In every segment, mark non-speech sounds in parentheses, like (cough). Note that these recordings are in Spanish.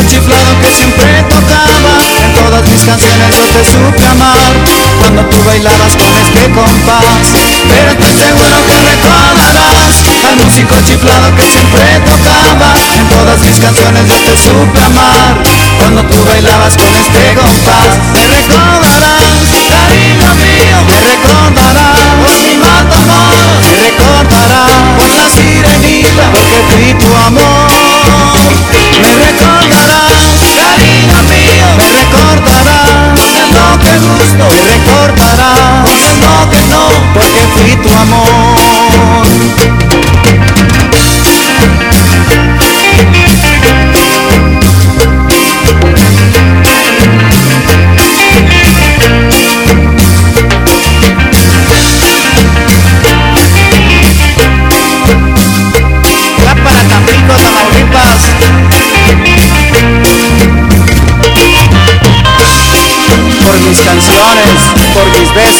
chiflado que siempre tocaba. En todas mis canciones yo te supe amar cuando tú bailabas con este compás. Pero estoy seguro que recordarás al músico chiflado que siempre tocaba. En todas mis canciones yo te supe amar cuando tú bailabas con este compás. Me recordarás, cariño mío, me recordarás por mi amor, me recordarás por la sirenita, porque fui tu amor. Que gusto,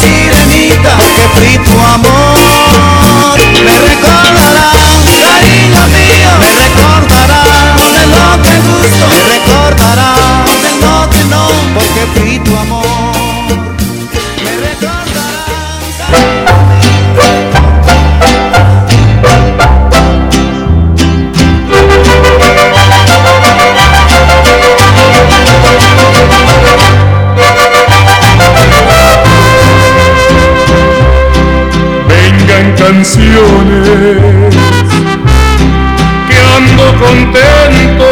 sirenita que fui tu amor. Me recordarás, cariño mío, me recordarás de lo que gusto, me recordarás que ando contento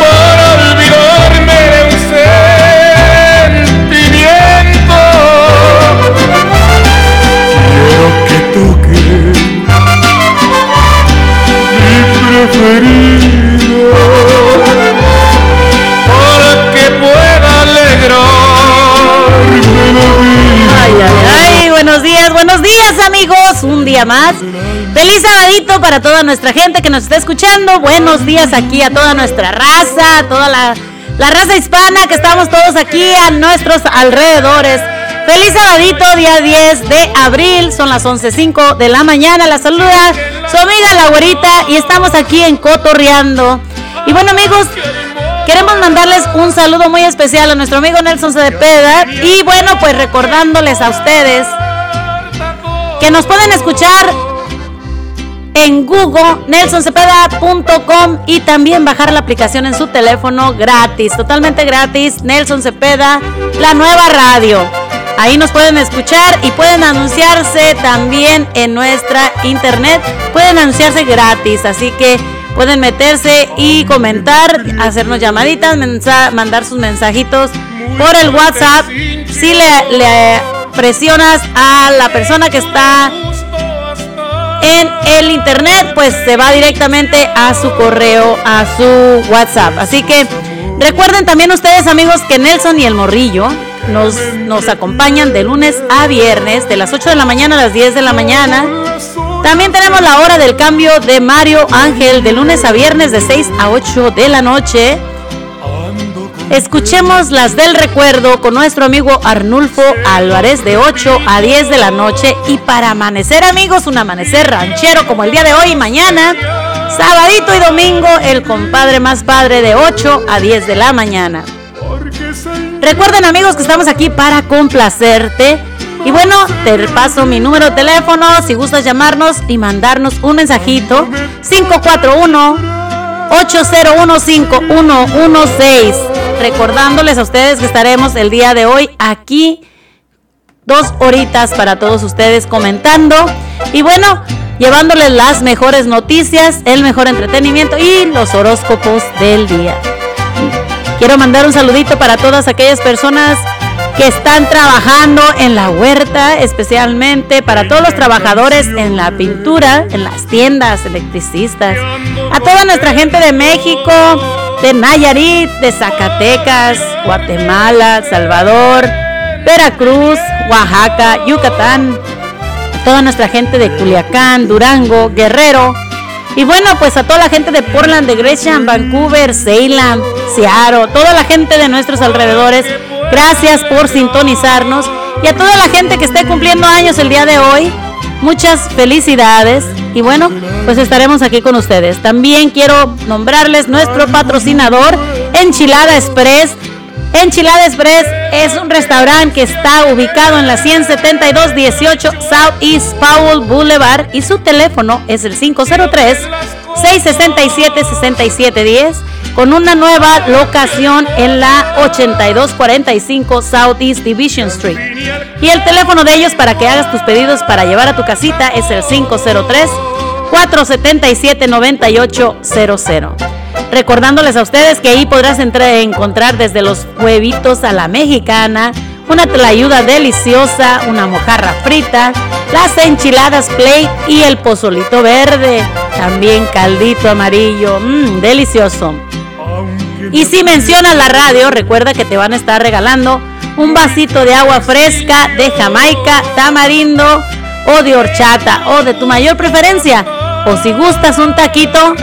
para olvidarme de un sentimiento. Quiero que toque mi preferido buenos días, buenos días amigos, un día más. Feliz sabadito para toda nuestra gente que nos está escuchando. Buenos días aquí a toda nuestra raza, a toda la, la raza hispana que estamos todos aquí a nuestros alrededores. Feliz sabadito, día 10 de abril, son las 11.05 de la mañana. La saluda su amiga la güerita y estamos aquí en Cotorreando. Y bueno amigos, Queremos mandarles un saludo muy especial a nuestro amigo Nelson Cepeda y bueno, pues recordándoles a ustedes que nos pueden escuchar en Google, nelsoncepeda.com y también bajar la aplicación en su teléfono gratis, totalmente gratis, Nelson Cepeda, la nueva radio. Ahí nos pueden escuchar y pueden anunciarse también en nuestra internet. Pueden anunciarse gratis, así que pueden meterse y comentar, hacernos llamaditas, mandar sus mensajitos por el WhatsApp. Si le, le presionas a la persona que está en el internet, pues se va directamente a su correo, a su WhatsApp. Así que recuerden también ustedes amigos que Nelson y el Morrillo nos, nos acompañan de lunes a viernes, de las 8 de la mañana a las 10 de la mañana. También tenemos la hora del cambio de Mario Ángel de lunes a viernes de 6 a 8 de la noche. Escuchemos las del recuerdo con nuestro amigo Arnulfo Álvarez de 8 a 10 de la noche. Y para amanecer, amigos, un amanecer ranchero como el día de hoy y mañana, Sabadito y domingo, el compadre más padre de 8 a 10 de la mañana. Recuerden amigos que estamos aquí para complacerte. Y bueno, te paso mi número de teléfono si gustas llamarnos y mandarnos un mensajito. 541-801-5116. Recordándoles a ustedes que estaremos el día de hoy aquí dos horitas para todos ustedes comentando. Y bueno, llevándoles las mejores noticias, el mejor entretenimiento y los horóscopos del día. Quiero mandar un saludito para todas aquellas personas que están trabajando en la huerta, especialmente para todos los trabajadores en la pintura, en las tiendas, electricistas, a toda nuestra gente de México, de Nayarit, de Zacatecas, Guatemala, Salvador, Veracruz, Oaxaca, Yucatán, toda nuestra gente de Culiacán, Durango, Guerrero. Y bueno, pues a toda la gente de Portland, de Gresham, Vancouver, Salem, Seattle, toda la gente de nuestros alrededores, gracias por sintonizarnos. Y a toda la gente que esté cumpliendo años el día de hoy, muchas felicidades. Y bueno, pues estaremos aquí con ustedes. También quiero nombrarles nuestro patrocinador, Enchilada Express Enchilada Express es un restaurante que está ubicado en la 17218 Southeast Powell Boulevard y su teléfono es el 503-667-6710 con una nueva locación en la 8245 Southeast Division Street. Y el teléfono de ellos para que hagas tus pedidos para llevar a tu casita es el 503 477 9800 recordándoles a ustedes que ahí podrás encontrar desde los huevitos a la mexicana, una tlayuda deliciosa, una mojarra frita, las enchiladas plate y el pozolito verde, también caldito amarillo, mmm, delicioso. Y si mencionas la radio, recuerda que te van a estar regalando un vasito de agua fresca de Jamaica, tamarindo o de horchata o de tu mayor preferencia. O si gustas un taquito,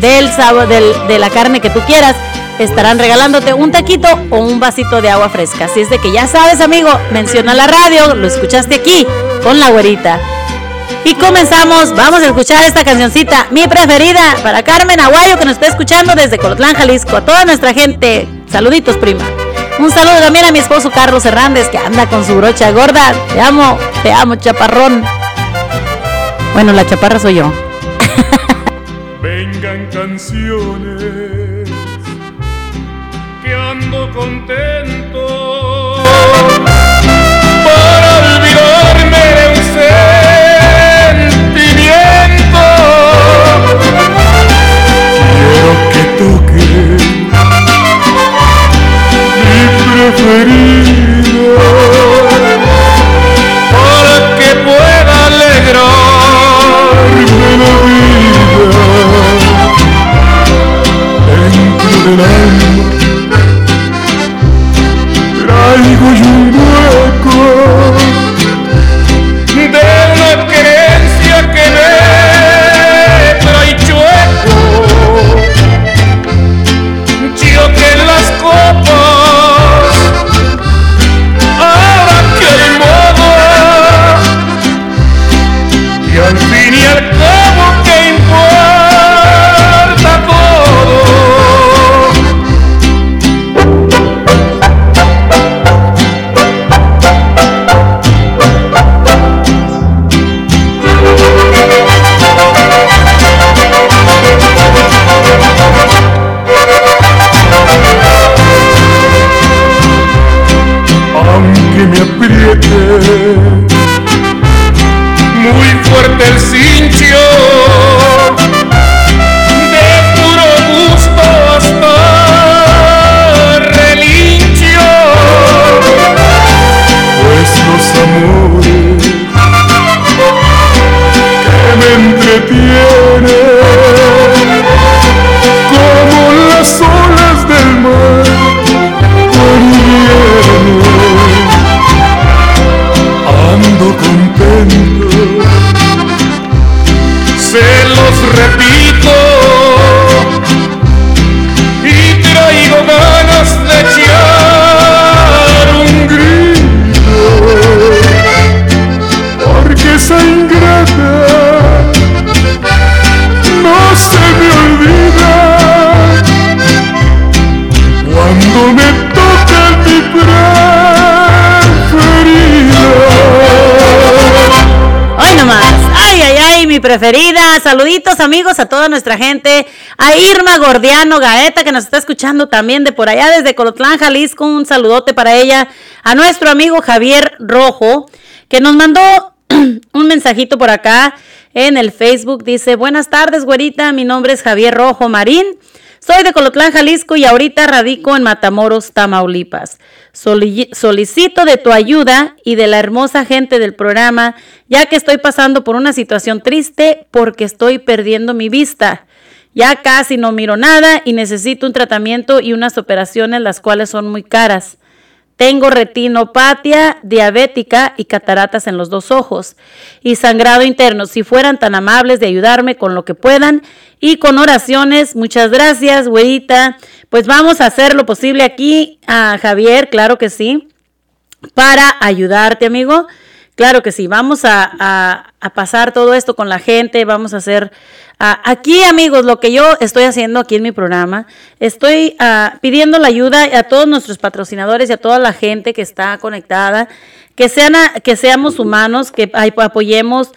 del sabor de la carne que tú quieras, estarán regalándote un taquito o un vasito de agua fresca. Así es de que ya sabes, amigo, menciona la radio, lo escuchaste aquí con la güerita. Y comenzamos, vamos a escuchar esta cancioncita, mi preferida, para Carmen Aguayo que nos está escuchando desde Colotlán, Jalisco, a toda nuestra gente. Saluditos, prima. Un saludo también a mi esposo Carlos Hernández que anda con su brocha gorda. Te amo, te amo, chaparrón. Bueno, la chaparra soy yo canciones que ando contento preferida. Saluditos amigos a toda nuestra gente. A Irma Gordiano Gaeta que nos está escuchando también de por allá desde Colotlán, Jalisco. Un saludote para ella. A nuestro amigo Javier Rojo que nos mandó (clears throat) un mensajito por acá en el Facebook. Dice, buenas tardes, güerita. Mi nombre es Javier Rojo Marín. Soy de Colotlán, Jalisco y ahorita radico en Matamoros, Tamaulipas. Solicito de tu ayuda y de la hermosa gente del programa, ya que estoy pasando por una situación triste porque estoy perdiendo mi vista. Ya casi no miro nada y necesito un tratamiento y unas operaciones las cuales son muy caras. Tengo retinopatia diabética y cataratas en los dos ojos y sangrado interno. Si fueran tan amables de ayudarme con lo que puedan y con oraciones, muchas gracias, güerita. Pues vamos a hacer lo posible aquí a Javier, claro que sí, para ayudarte, amigo. Claro que sí, vamos a, pasar todo esto con la gente, vamos a hacer aquí, amigos, lo que yo estoy haciendo aquí en mi programa, estoy ah, pidiendo la ayuda a todos nuestros patrocinadores y a toda la gente que está conectada, que, sean que seamos humanos, que apoyemos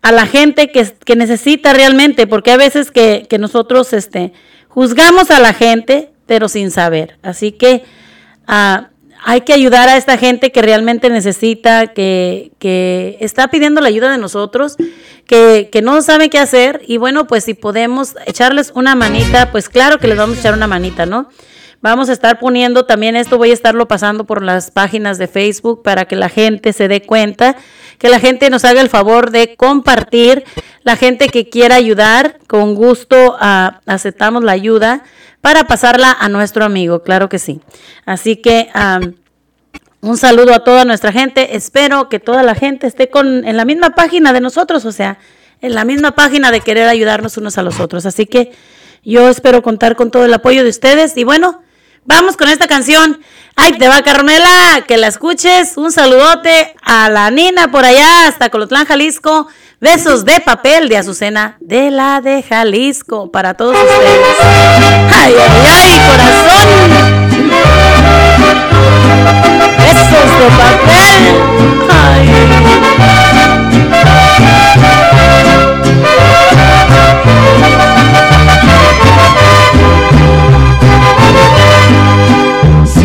a la gente que, necesita realmente, porque hay veces que, nosotros este, juzgamos a la gente, pero sin saber. Así que... Uh, hay que ayudar a esta gente que realmente necesita, que, que está pidiendo la ayuda de nosotros, que, que, no sabe qué hacer. Y bueno, pues si podemos echarles una manita, pues claro que les vamos a echar una manita, ¿no? Vamos a estar poniendo también esto, voy a estarlo pasando por las páginas de Facebook para que la gente se dé cuenta, que la gente nos haga el favor de compartir, la gente que quiera ayudar, con gusto ah, aceptamos la ayuda para pasarla a nuestro amigo, claro que sí. Así que un saludo a toda nuestra gente. Espero que toda la gente esté con, en la misma página de nosotros, o sea, en la misma página de querer ayudarnos unos a los otros. Así que yo espero contar con todo el apoyo de ustedes. Y bueno, vamos con esta canción. Ay, te va Carmela, que la escuches. Un saludote a la Nina por allá, hasta Colotlán, Jalisco. Besos de papel de Azucena de la de Jalisco para todos ustedes. Ay, ay, ay, corazón. Besos de papel. Ay.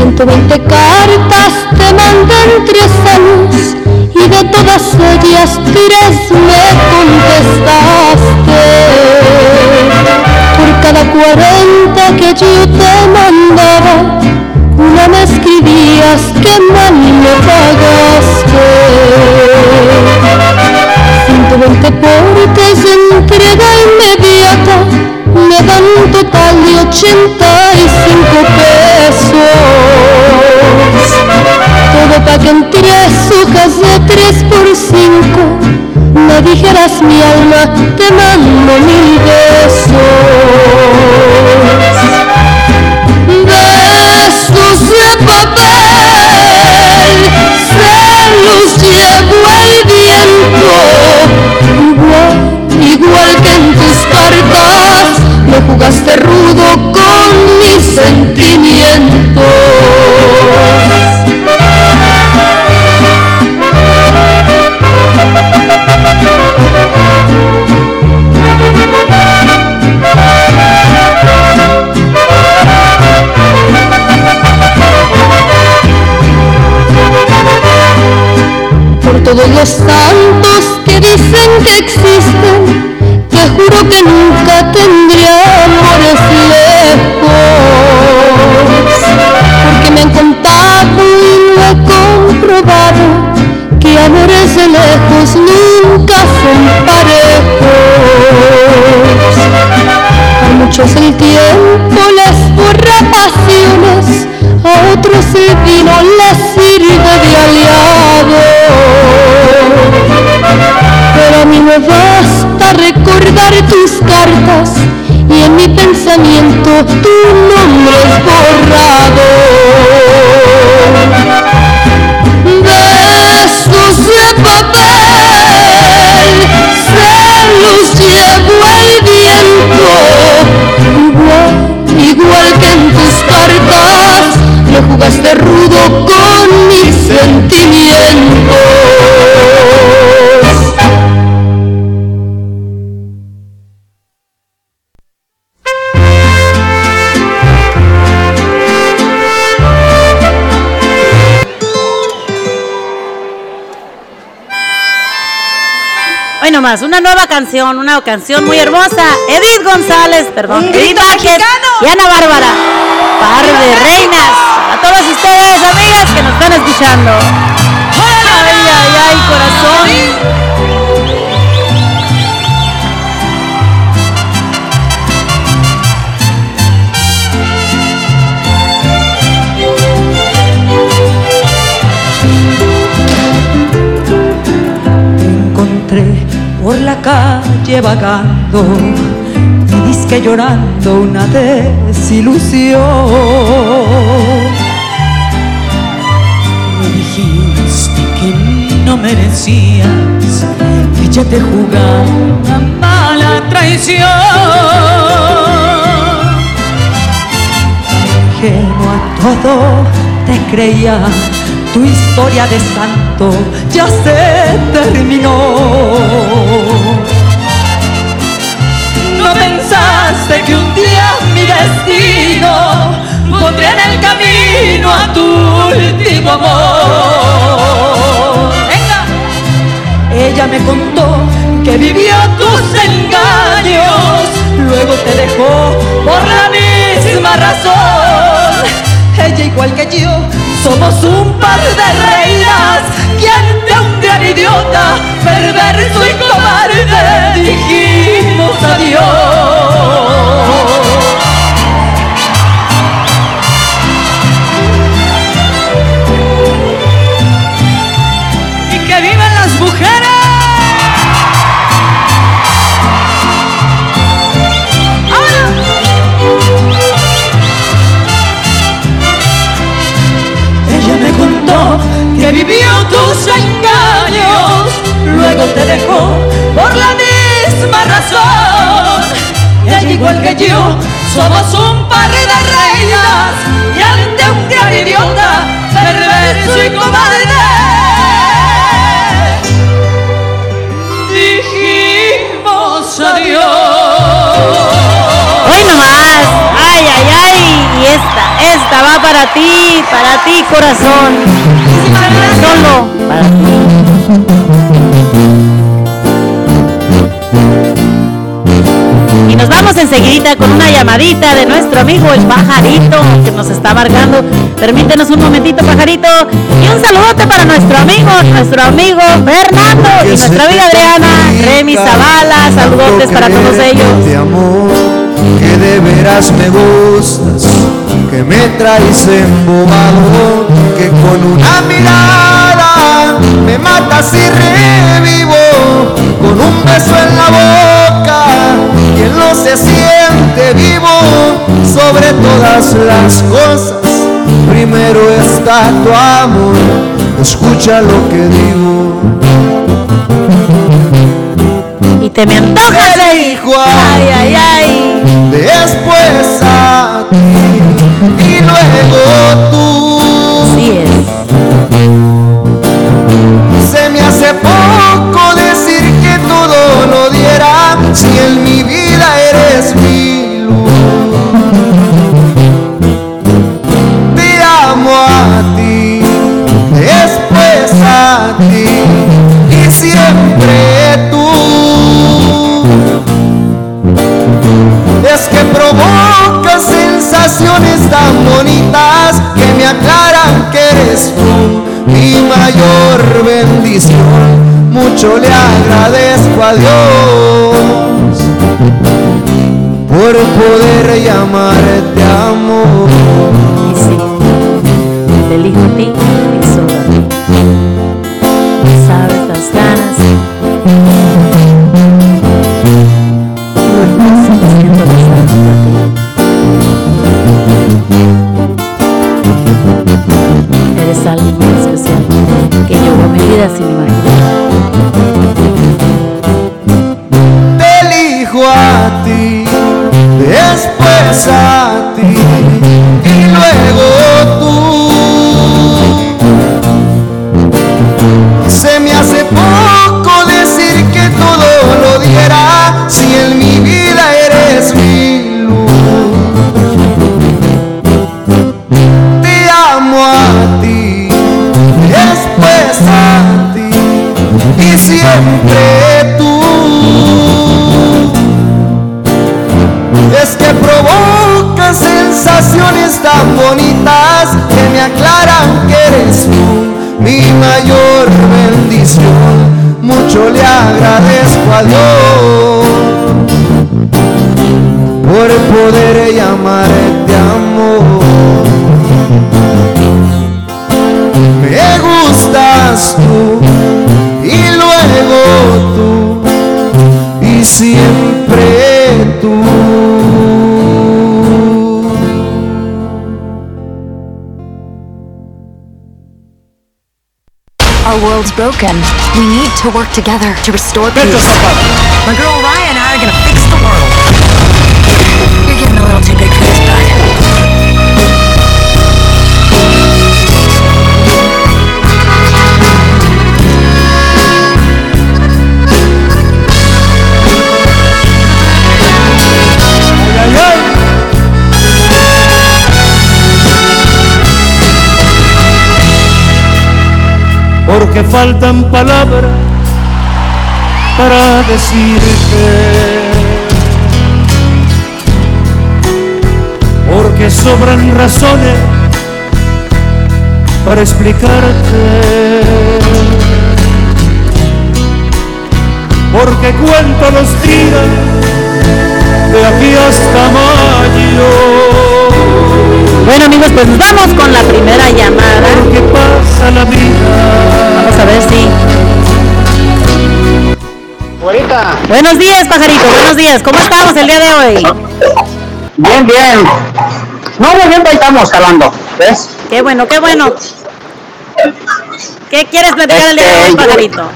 Ciento veinte cartas te mandan tres años y de todas ellas tres me contestaste. Por cada cuarenta que yo te mandaba, una me escribías que mal me pagaste. 120 portes de entrega inmediata me dan un total de 85 pesos todo pa' que en tres hojas de tres por cinco me dijeras mi alma, te mando mil besos. Besos de papel, se los llevó el viento, igual, igual que en tus cartas, me jugaste rudo con mis sentimientos. Todos los santos que dicen que existen, te juro que nunca tendría amores lejos, porque me han contado y lo he comprobado que amores de lejos nunca son parejos. A muchos el tiempo les borra pasiones, a otros el me basta recordar tus cartas y en mi pensamiento tu nombre es borrado. Besos de papel se los llevo el viento, igual, igual que en tus cartas me jugaste rudo con mis sentimientos. Nomás, una nueva canción, una canción muy hermosa. Edith González, perdón, Edith Vázquez y Ana Bárbara. Par de reinas. Para todos ustedes, amigas que nos están escuchando. Ay, ay, ay, corazón. Por la calle vagando, me disque llorando una desilusión. Me dijiste que no merecías, que ya te jugaba una mala traición. Ajeno a todo te creía, tu historia de santo ya se terminó. No pensaste que un día mi destino pondría en el camino a tu último amor. Venga. Ella me contó que vivió tus engaños, luego te dejó por la misma razón. Ella igual que yo, somos un par de reinas que ante un gran idiota, perverso y cobarde, dijimos adiós. Tus engaños, luego te dejó por la misma razón. Ella igual que yo, somos un par de reinas y ante un gran idiota, perverso y cobarde, dijimos adiós. Hoy nomás. Ay, ay, ay. Y esta, esta va para ti, para ti, corazón. Solo para ti. Y nos vamos enseguida con una llamadita de nuestro amigo el pajarito que nos está marcando. Permítenos un momentito, pajarito. Y un saludote para nuestro amigo, nuestro amigo Fernando y nuestra amiga Adriana, Remy Zavala. Saludotes para todos ellos. De amor, que de veras me gustas, que me traes embobado, que con una mirada me matas y revivo, con un beso en la boca, quien no se siente vivo sobre todas las cosas. Primero está tu amor, escucha lo que digo. Y te me antojas. Te dijo a Ay, ay, ay. después a tú. Así es. Se me hace poco decir que todo lo diera si en mi bonitas que me aclaran que eres tú mi mayor bendición. Mucho le agradezco a Dios por poder llamarte amor. Sí. Elijo a ti a ti y luego tú. Se me hace poco decir que todo lo diera si en mi vida eres mi luz. Te amo a ti, después a ti y siempre tú. Que provoca sensaciones tan bonitas que me aclaran que eres tú mi mayor bendición. Mucho le agradezco a Dios por poder llamarte amor. Me gustas tú y luego tú y siempre world's broken. We need to work together to restore peace. My girl Ryan and I are gonna Porque faltan palabras para decirte. Porque sobran razones para explicarte. Porque cuento los días de aquí hasta mayo. Bueno amigos, pues nos vamos con la primera llamada. Porque pasa la vida. Vamos a ver si. Ahorita, Buenos días, pajarito. Buenos días. ¿Cómo estamos el día de hoy? bien, bien. No, muy bien, ahí estamos jalando, ¿ves? Qué bueno, qué bueno. ¿Qué quieres platicar el día de hoy, Este, pajarito?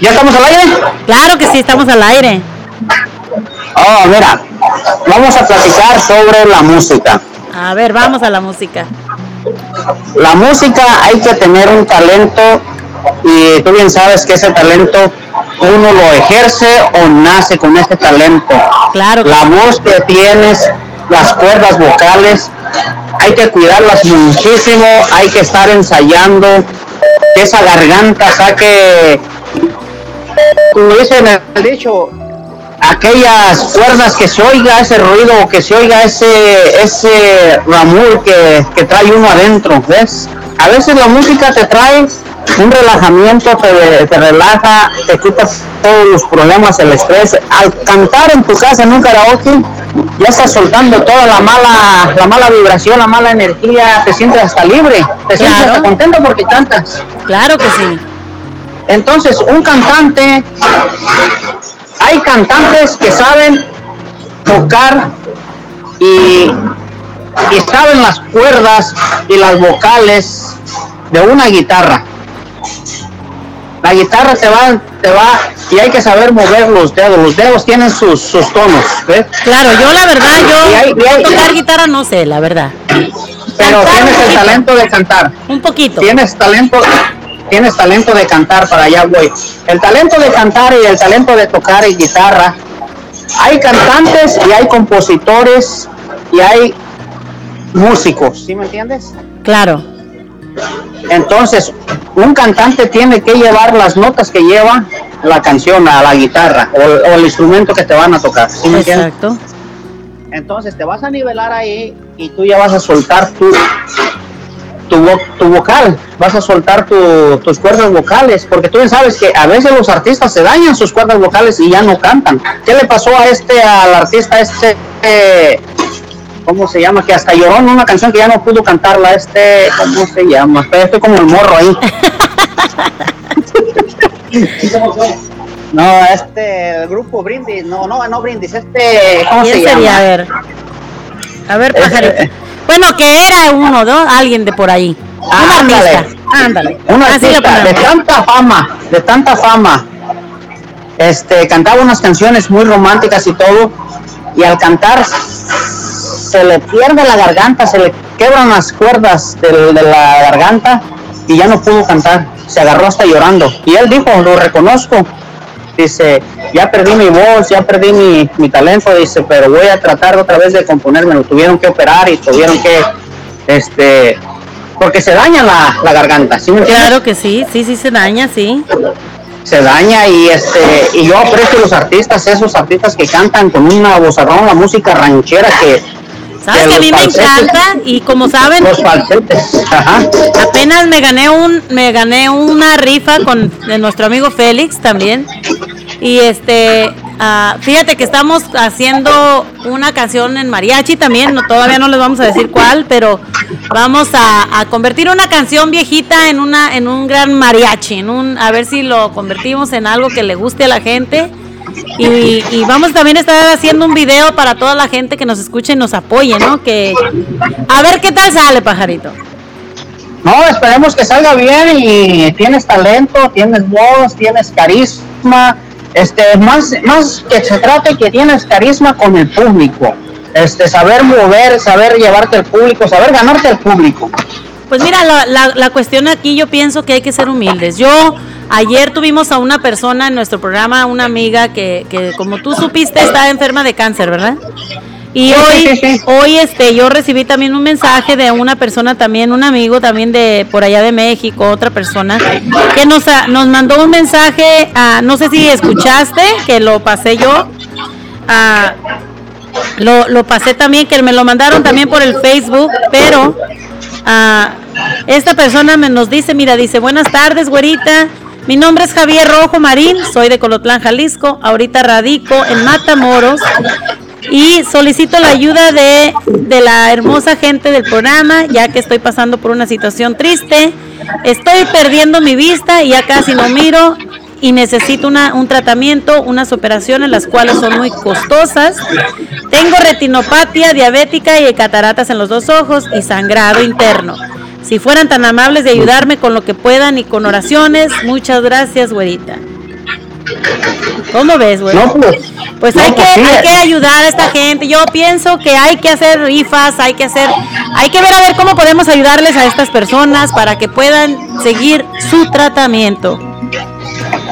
¿Ya estamos al aire? Claro que sí, estamos al aire. Oh, mira, vamos a platicar sobre la música. A ver, vamos a la música. La música hay que tener un talento y tú bien sabes que ese talento uno lo ejerce o nace con ese talento. Claro. La voz que tienes, las cuerdas vocales, hay que cuidarlas muchísimo, hay que estar ensayando que esa garganta saque, como dicen el dicho, aquellas cuerdas que se oiga ese ruido, que se oiga ese ese ramur que, que trae uno adentro, ¿ves? A veces la música te trae un relajamiento, te, te relaja, te quita todos los problemas, el estrés. Al cantar en tu casa en un karaoke, ya estás soltando toda la mala, la mala vibración, la mala energía, te sientes hasta libre, te sientes Claro. hasta contento porque cantas. Claro que sí. Entonces, un cantante, hay cantantes que saben tocar y, y saben las cuerdas y las vocales de una guitarra. La guitarra te va, te va, y hay que saber mover los dedos. Los dedos tienen sus, sus tonos, ¿ves? Claro, yo la verdad, Y hay- yo y hay- tocar guitarra no sé, la verdad. Pero Cantar tienes el talento de cantar. Un poquito. tienes talento tienes talento de cantar para allá voy el talento de cantar y el talento de tocar y guitarra hay cantantes y hay compositores y hay músicos ¿sí me entiendes? Claro. entonces un cantante tiene que llevar las notas que lleva la canción a la guitarra o, o el instrumento que te van a tocar ¿sí me entiendes? Exacto. Entonces te vas a nivelar ahí y tú ya vas a soltar tu, tu, tu vocal, vas a soltar tu- tus cuerdas vocales, porque tú bien sabes que a veces los artistas se dañan sus cuerdas vocales y ya no cantan. ¿Qué le pasó a este, al artista este, eh, ¿cómo se llama? Que hasta lloró en una canción que ya no pudo cantarla, este, ¿cómo se llama? Estoy como el morro ahí. (laughs) No, este, el grupo Brindis, no, no, no Brindis, este, ¿cómo se ¿Quién llama? A ver. A ver, pajarito. Bueno, que era uno, ¿no? Alguien de por ahí. Un Ándale. artista. Ándale. un artista de tanta fama, de tanta fama, este, cantaba unas canciones muy románticas y todo, y al cantar se le pierde la garganta, se le quebran las cuerdas de, la garganta y ya no pudo cantar, se agarró hasta llorando. Y él dijo, lo reconozco, dice, ya perdí mi voz, ya perdí mi, mi talento, dice, pero voy a tratar otra vez de componerme, lo tuvieron que operar y tuvieron que, este, porque se daña la, la garganta, ¿sí me? Claro que sí, sí, sí se daña, sí. se daña y este y yo aprecio los artistas, esos artistas que cantan con una vozarrón, la música ranchera que Sabes que a mí me encanta y como saben, los falsetes, ajá. apenas me gané un me gané una rifa con de nuestro amigo Félix también. Y este ah, fíjate que estamos haciendo una canción en mariachi también, no, todavía no les vamos a decir cuál, pero vamos a, a convertir una canción viejita en una en un gran mariachi, en un a ver si lo convertimos en algo que le guste a la gente. Y, y vamos también a estar haciendo un video para toda la gente que nos escuche y nos apoye, ¿no? Que a ver qué tal sale, pajarito. No, esperemos que salga bien y tienes talento, tienes voz, tienes carisma. Este, más, más que se trate que tienes carisma con el público. Este, saber mover, saber llevarte al público, saber ganarte al público. Pues mira, la, la, la cuestión aquí yo pienso que hay que ser humildes. Yo ayer tuvimos a una persona en nuestro programa, una amiga que, que como tú supiste está enferma de cáncer, ¿verdad? Y hoy, hoy este, yo recibí también un mensaje de una persona también, un amigo también de por allá de México, otra persona, que nos, a- nos mandó un mensaje, ah, no sé si escuchaste, que lo pasé yo, ah, lo, lo pasé también, que me lo mandaron también por el Facebook, pero ah, esta persona me nos dice, mira, dice, buenas tardes, güerita. Mi nombre es Javier Rojo Marín, soy de Colotlán, Jalisco. Ahorita radico en Matamoros y solicito la ayuda de, de la hermosa gente del programa, ya que estoy pasando por una situación triste. Estoy perdiendo mi vista y ya casi no miro y necesito una, un tratamiento, unas operaciones las cuales son muy costosas. Tengo retinopatía diabética y cataratas en los dos ojos y sangrado interno. Si fueran tan amables de ayudarme con lo que puedan y con oraciones, muchas gracias, güerita. ¿Cómo ves, güey? No, pues, Pues no, hay, que, pues sí, hay que ayudar a esta gente. Yo pienso que hay que hacer rifas, hay que hacer, hay que ver a ver cómo podemos ayudarles a estas personas para que puedan seguir su tratamiento.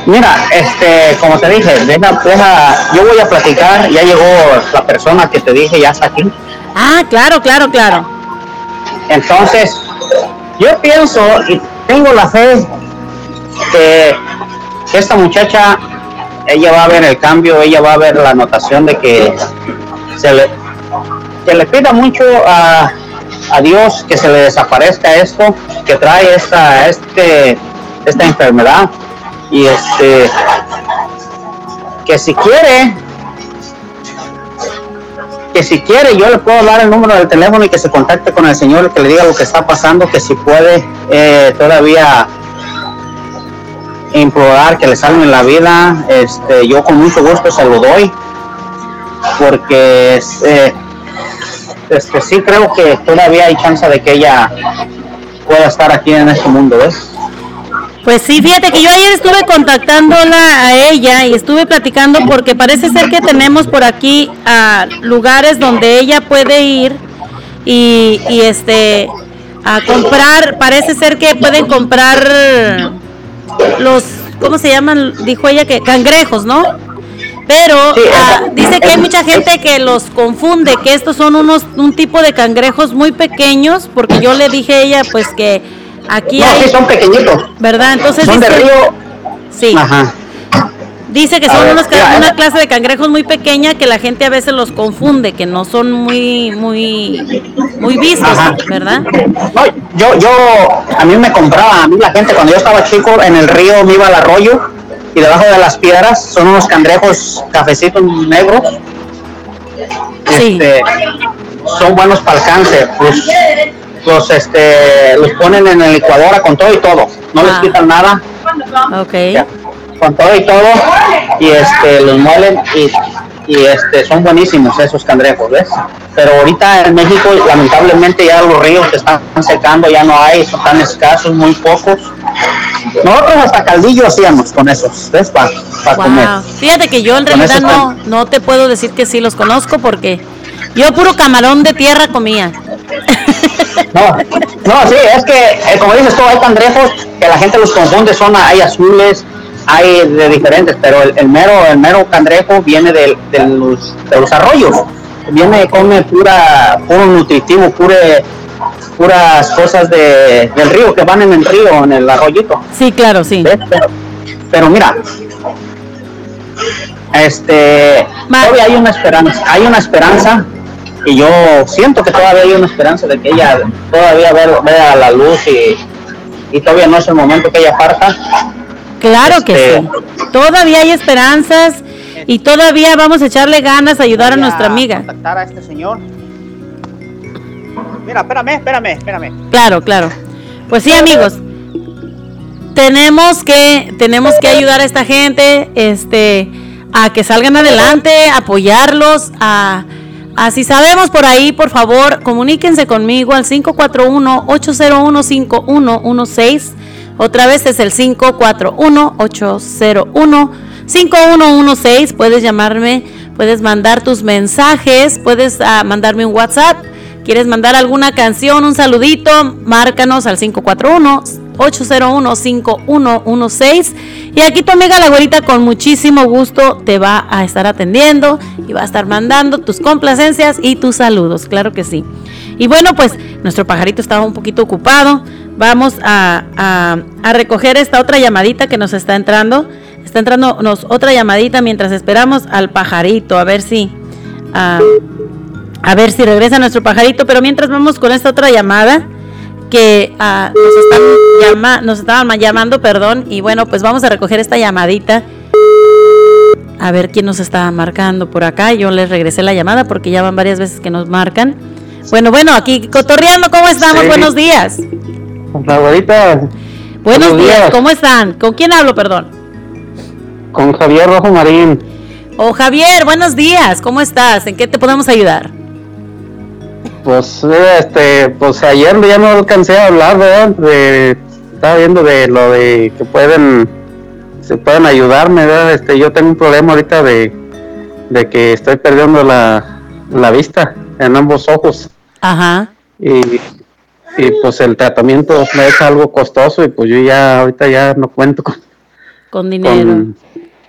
Mira, este, como te dije, deja, deja, yo voy a platicar, ya llegó la persona que te dije, ya está aquí. Ah, claro, claro, claro. Entonces, yo pienso y tengo la fe que esta muchacha, ella va a ver el cambio, ella va a ver la anotación de que se le, que le pida mucho a, a Dios que se le desaparezca esto, que trae esta, este, esta enfermedad y este, que si quiere, que si quiere yo le puedo dar el número del teléfono y que se contacte con el señor que le diga lo que está pasando que si puede eh, todavía implorar que le salven la vida este yo con mucho gusto se lo doy porque este, este sí creo que todavía hay chance de que ella pueda estar aquí en este mundo. Pues sí, fíjate que yo ayer estuve contactándola a ella y estuve platicando porque parece ser que tenemos por aquí a lugares donde ella puede ir y, y este a comprar, parece ser que pueden comprar los, ¿cómo se llaman? Dijo ella que cangrejos, ¿no? Pero Sí, ah, dice que hay mucha gente que los confunde, que estos son unos un tipo de cangrejos muy pequeños, porque yo le dije a ella pues que aquí no hay, sí son pequeñitos ¿verdad? Entonces son de río Sí. ajá Dice que son ver, unos mira, una eh. clase de cangrejos muy pequeña que la gente a veces los confunde, que no son muy muy muy vistos, Ajá. ¿verdad? No, yo, yo, a mí me compraba, a mí la gente cuando yo estaba chico en el río me iba al arroyo y debajo de las piedras son unos cangrejos cafecitos negros. Sí. Este, son buenos para el cáncer. Los, los, este, los ponen en la licuadora con todo y todo. No les Ah. quitan nada, Ok. ya, con todo y todo. Y este, los muelen y, y este, son buenísimos esos cangrejos, ¿ves? Pero ahorita en México lamentablemente ya los ríos se están secando, ya no hay, son tan escasos, muy pocos. Nosotros hasta caldillo hacíamos con esos, ¿ves? Para comer. Wow. Fíjate que yo en realidad no no te puedo decir que sí los conozco porque yo puro camarón de tierra comía. No, no, sí, es que, eh, como dices tú, hay cangrejos que la gente los confunde, son, hay azules, hay de diferentes, pero el, el mero el mero cangrejo viene de, los, de los arroyos, viene, come pura, puro nutritivo, pure, puras cosas de, del río, que van en el río, en el arroyito. Sí, claro, sí. Pero, Pero mira, este, todavía hay una esperanza, hay una esperanza y yo siento que todavía hay una esperanza de que ella todavía vea, la luz y, y, todavía no es el momento que ella parta. Claro que este, sí. Todavía hay esperanzas y todavía vamos a echarle ganas a ayudar a nuestra amiga. Contactar a este señor. Mira, espérame, espérame, espérame. Claro, claro. Pues sí, amigos. Tenemos que tenemos que ayudar a esta gente, este a que salgan adelante, apoyarlos, a, si sabemos por ahí, por favor, comuníquense conmigo al 541-801-5116. Otra vez es el 541-801-5116. Puedes llamarme, puedes mandar tus mensajes, puedes ah, mandarme un WhatsApp. ¿Quieres mandar alguna canción, un saludito? Márcanos al 541 801-5116. Y aquí tu amiga la güerita con muchísimo gusto te va a estar atendiendo y va a estar mandando tus complacencias y tus saludos, claro que sí. Y bueno, pues nuestro pajarito estaba un poquito ocupado. Vamos a, recoger esta otra llamadita que nos está entrando. Está entrando otra llamadita mientras esperamos al pajarito, a ver si... a ver si regresa nuestro pajarito, pero mientras vamos con esta otra llamada, que ah, nos, estaban llamando, perdón, y bueno, pues vamos a recoger esta llamadita. A ver quién nos está marcando por acá. Yo les regresé la llamada porque ya van varias veces que nos marcan. Bueno, bueno, aquí cotorreando, ¿cómo estamos? Buenos días. Con la abuelita. Buenos, días. ¿cómo están? ¿Con quién hablo, perdón? Con Javier Rojo Marín. Oh, Javier, buenos días, ¿cómo estás? ¿En qué te podemos ayudar? Pues, este, pues ayer ya no alcancé a hablar, ¿verdad? De, estaba viendo de lo de que pueden, se pueden ayudarme, ¿verdad? Este, yo tengo un problema ahorita de, de que estoy perdiendo la, la vista en ambos ojos. Ajá. Y, y pues el tratamiento me es algo costoso y pues yo ya ahorita ya no cuento con, con dinero.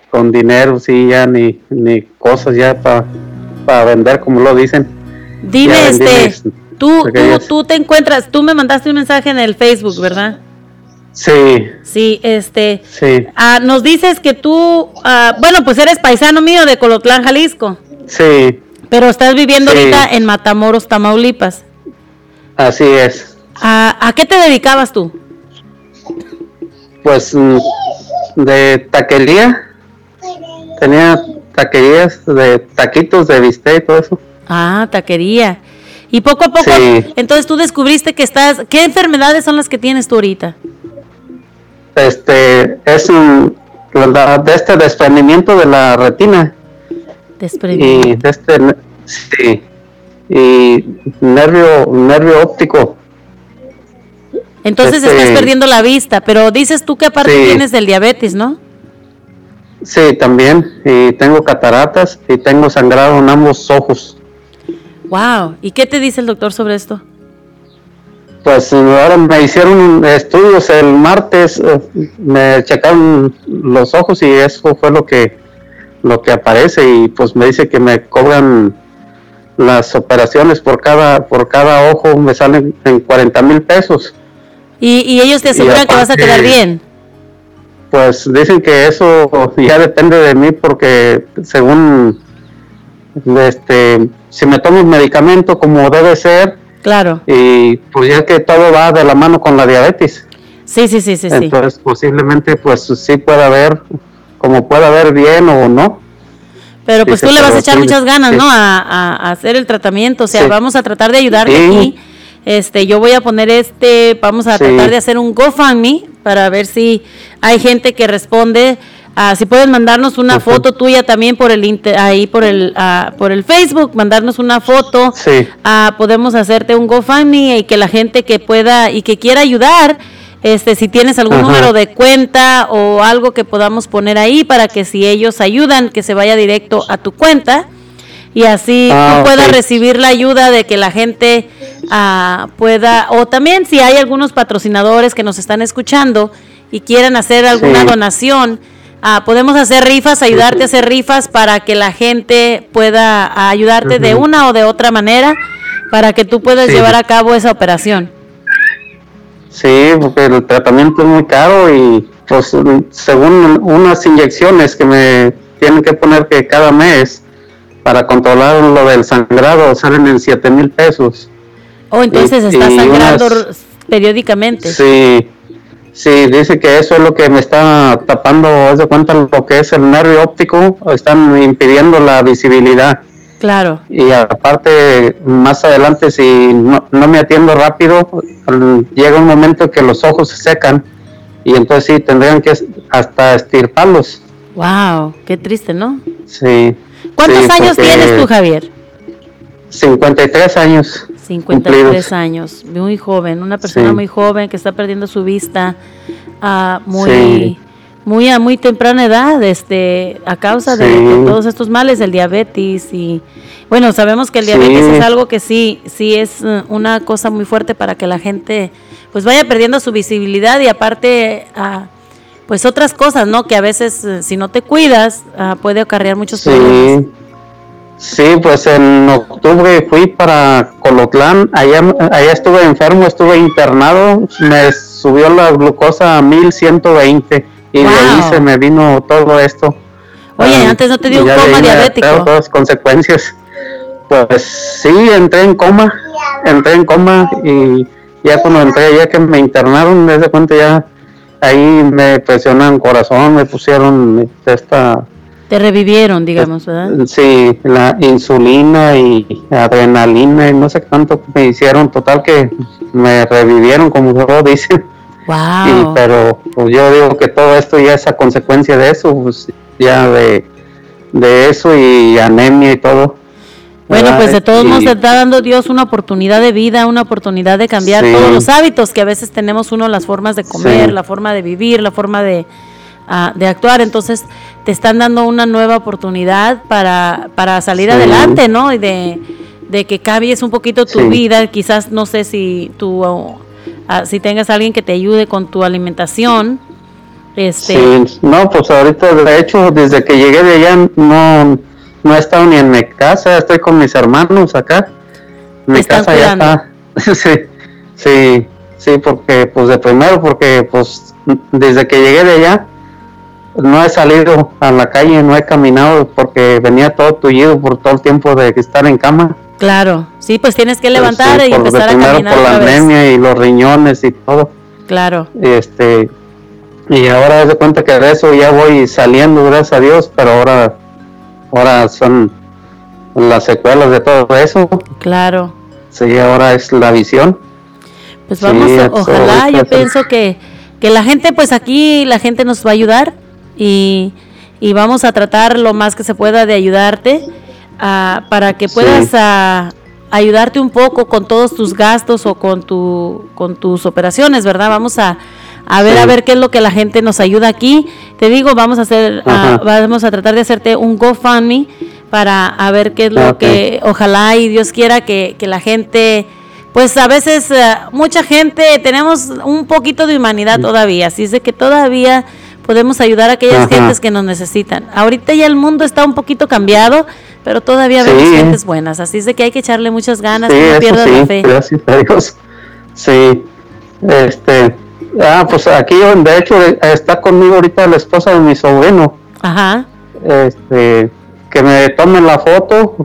Con, dinero, sí, ya ni, ni cosas ya para vender como lo dicen. Dime, este, tú, tú, te encuentras, tú me mandaste un mensaje en el Facebook, ¿verdad? Sí. Sí, este. Sí. Ah, nos dices que tú, ah, bueno, pues eres paisano mío de Colotlán, Jalisco. Sí. Pero estás viviendo ahorita en Matamoros, Tamaulipas. Así es. ¿A qué te dedicabas tú? Pues mm, de taquería. Tenía taquerías de taquitos de bistec y todo eso. Ah, taquería. Y poco a poco, entonces tú descubriste que estás, ¿qué enfermedades son las que tienes tú ahorita? Este, es un, de este desprendimiento de la retina. Desprendimiento. Y de este, sí, y nervio, nervio óptico. Entonces estás este perdiendo la vista, pero dices tú que aparte tienes del diabetes, ¿no? Sí, también, y tengo cataratas y tengo sangrado en ambos ojos. Wow. ¿Y qué te dice el doctor sobre esto? Pues ahora me hicieron estudios el martes, eh, me checaron los ojos y eso fue lo que lo que aparece y pues me dice que me cobran las operaciones por cada por cada ojo me salen en 40 mil pesos. ¿Y, ellos te aseguran que vas a quedar bien? Pues dicen que eso ya depende de mí porque según este si me tomo un medicamento como debe ser. Claro. Y pues ya que todo va de la mano con la diabetes. Sí, sí, sí, sí. Entonces posiblemente pues sí pueda haber, como pueda haber bien o no. Pero pues tú le vas a echar muchas ganas, ¿no? A, hacer el tratamiento. O sea, vamos a tratar de ayudarte aquí. Este, yo voy a poner este, vamos a tratar de hacer un GoFundMe para ver si hay gente que responde Ah, si puedes mandarnos una foto tuya también por el ahí por el ah, por el Facebook, mandarnos una foto. Ah, podemos hacerte un GoFundMe y que la gente que pueda y que quiera ayudar, este, si tienes algún número de cuenta o algo que podamos poner ahí para que si ellos ayudan, que se vaya directo a tu cuenta y así tú puedas recibir la ayuda de que la gente pueda, o también si hay algunos patrocinadores que nos están escuchando y quieran hacer alguna donación, Ah, podemos hacer rifas, ayudarte a hacer rifas para que la gente pueda ayudarte de una o de otra manera para que tú puedas llevar a cabo esa operación. Sí, porque el tratamiento es muy caro y, pues según unas inyecciones que me tienen que poner que cada mes para controlar lo del sangrado salen en 7 mil pesos. Oh, entonces está sangrando periódicamente. Sí, sí, dice que eso es lo que me está tapando, haz de cuenta lo que es el nervio óptico, están impidiendo la visibilidad. Claro. Y aparte, más adelante, si no, me atiendo rápido, llega un momento que los ojos se secan y entonces sí, tendrían que hasta estirparlos. Wow, qué triste, ¿no? Sí. ¿Cuántos años tienes tú, Javier? 53 años. 53 años, muy joven, una persona muy joven que está perdiendo su vista a muy, muy a muy temprana edad, este, a causa de, todos estos males, el diabetes y bueno, sabemos que el diabetes es algo que sí, sí es uh, una cosa muy fuerte para que la gente pues vaya perdiendo su visibilidad y aparte a pues otras cosas, ¿no? Que a veces uh, si no te cuidas uh, puede acarrear muchos problemas. Sí, pues en octubre fui para Colotlán, allá, allá estuve enfermo, estuve internado, me subió la glucosa a 1120 y de ahí se me vino todo esto. Oye, antes no te dio un coma diabético. Todas consecuencias. Pues sí, entré en coma, entré en coma y ya cuando entré, ya que me internaron, desde cuenta ya ahí me presionan corazón, me pusieron esta te revivieron, digamos, ¿verdad? Sí, la insulina y adrenalina y no sé cuánto me hicieron. Total que me revivieron, como todos dicen. Wow. pero pues, yo digo que todo esto ya es a consecuencia de eso, pues, ya de, eso y anemia y todo. Bueno, pues de todos modos te está dando Dios una oportunidad de vida, una oportunidad de cambiar todos los hábitos que a veces tenemos uno, las formas de comer, la forma de vivir, la forma de, de actuar. Entonces te están dando una nueva oportunidad para, para salir adelante, ¿no? Y de, que cambies un poquito tu vida. Quizás no sé si tú, ah, si tengas alguien que te ayude con tu alimentación. Este... Sí, no, pues ahorita de hecho desde que llegué de allá no, no he estado ni en mi casa, estoy con mis hermanos acá. Mi casa ya está. (laughs) sí, sí, sí, porque pues de primero porque pues desde que llegué de allá no he salido a la calle, no he caminado porque venía todo tullido por todo el tiempo de estar en cama. Claro, sí, pues tienes que levantar y empezar a caminar. por la anemia y los riñones y todo. Claro. Este, y ahora de cuenta que de eso ya voy saliendo, gracias a Dios, pero ahora, ahora son las secuelas de todo eso. Claro. Sí, ahora es la visión. Pues vamos, ojalá, yo pienso que, que la gente, pues aquí la gente nos va a ayudar y, vamos a tratar lo más que se pueda de ayudarte ah, para que puedas ah, ayudarte un poco con todos tus gastos o con, tu, con tus operaciones, ¿verdad? Vamos a, a ver a ver qué es lo que la gente nos ayuda aquí. Te digo, vamos a hacer, ah, vamos a tratar de hacerte un GoFundMe para a ver qué es lo que, ojalá y Dios quiera que, que la gente, pues a veces mucha gente tenemos un poquito de humanidad todavía, así es de que todavía podemos ayudar a aquellas gentes que nos necesitan. Ahorita ya el mundo está un poquito cambiado, pero todavía vemos gentes buenas, así es de que hay que echarle muchas ganas, no pierdas la fe. Gracias a Dios. Sí, este, ah, pues aquí de hecho está conmigo ahorita la esposa de mi sobrino. Ajá. Este, que me tomen la foto.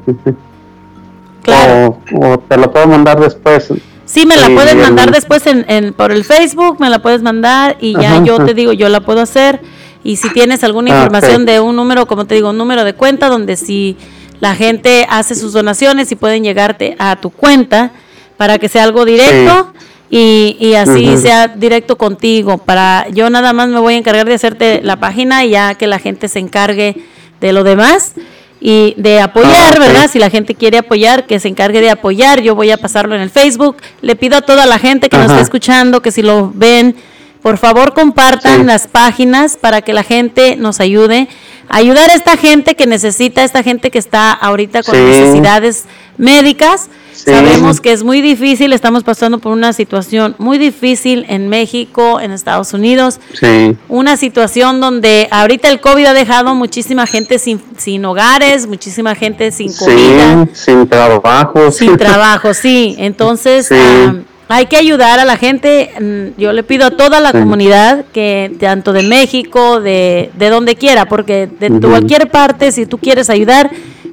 Claro. o te la puedo mandar después. Sí, me la puedes mandar después en, por el Facebook, me la puedes mandar y ya yo te digo, yo la puedo hacer. Y si tienes alguna ah, información de un número, como te digo, un número de cuenta donde si la gente hace sus donaciones y pueden llegarte a tu cuenta para que sea algo directo y, y, así sea directo contigo. Para yo nada más me voy a encargar de hacerte la página y ya que la gente se encargue de lo demás y de apoyar, ah, ¿verdad? Si la gente quiere apoyar, que se encargue de apoyar, yo voy a pasarlo en el Facebook. Le pido a toda la gente que nos está escuchando que si lo ven, por favor compartan las páginas para que la gente nos ayude. Ayudar a esta gente que necesita, esta gente que está ahorita con necesidades médicas Sabemos que es muy difícil, estamos pasando por una situación muy difícil en México, en Estados Unidos. Sí. Una situación donde ahorita el COVID ha dejado muchísima gente sin, sin hogares, muchísima gente sin comida. sin trabajo. Sin trabajo, sí. Entonces, ah, hay que ayudar a la gente. Mm, yo le pido a toda la comunidad que tanto de México, de, de donde quiera, porque de cualquier parte, si tú quieres ayudar,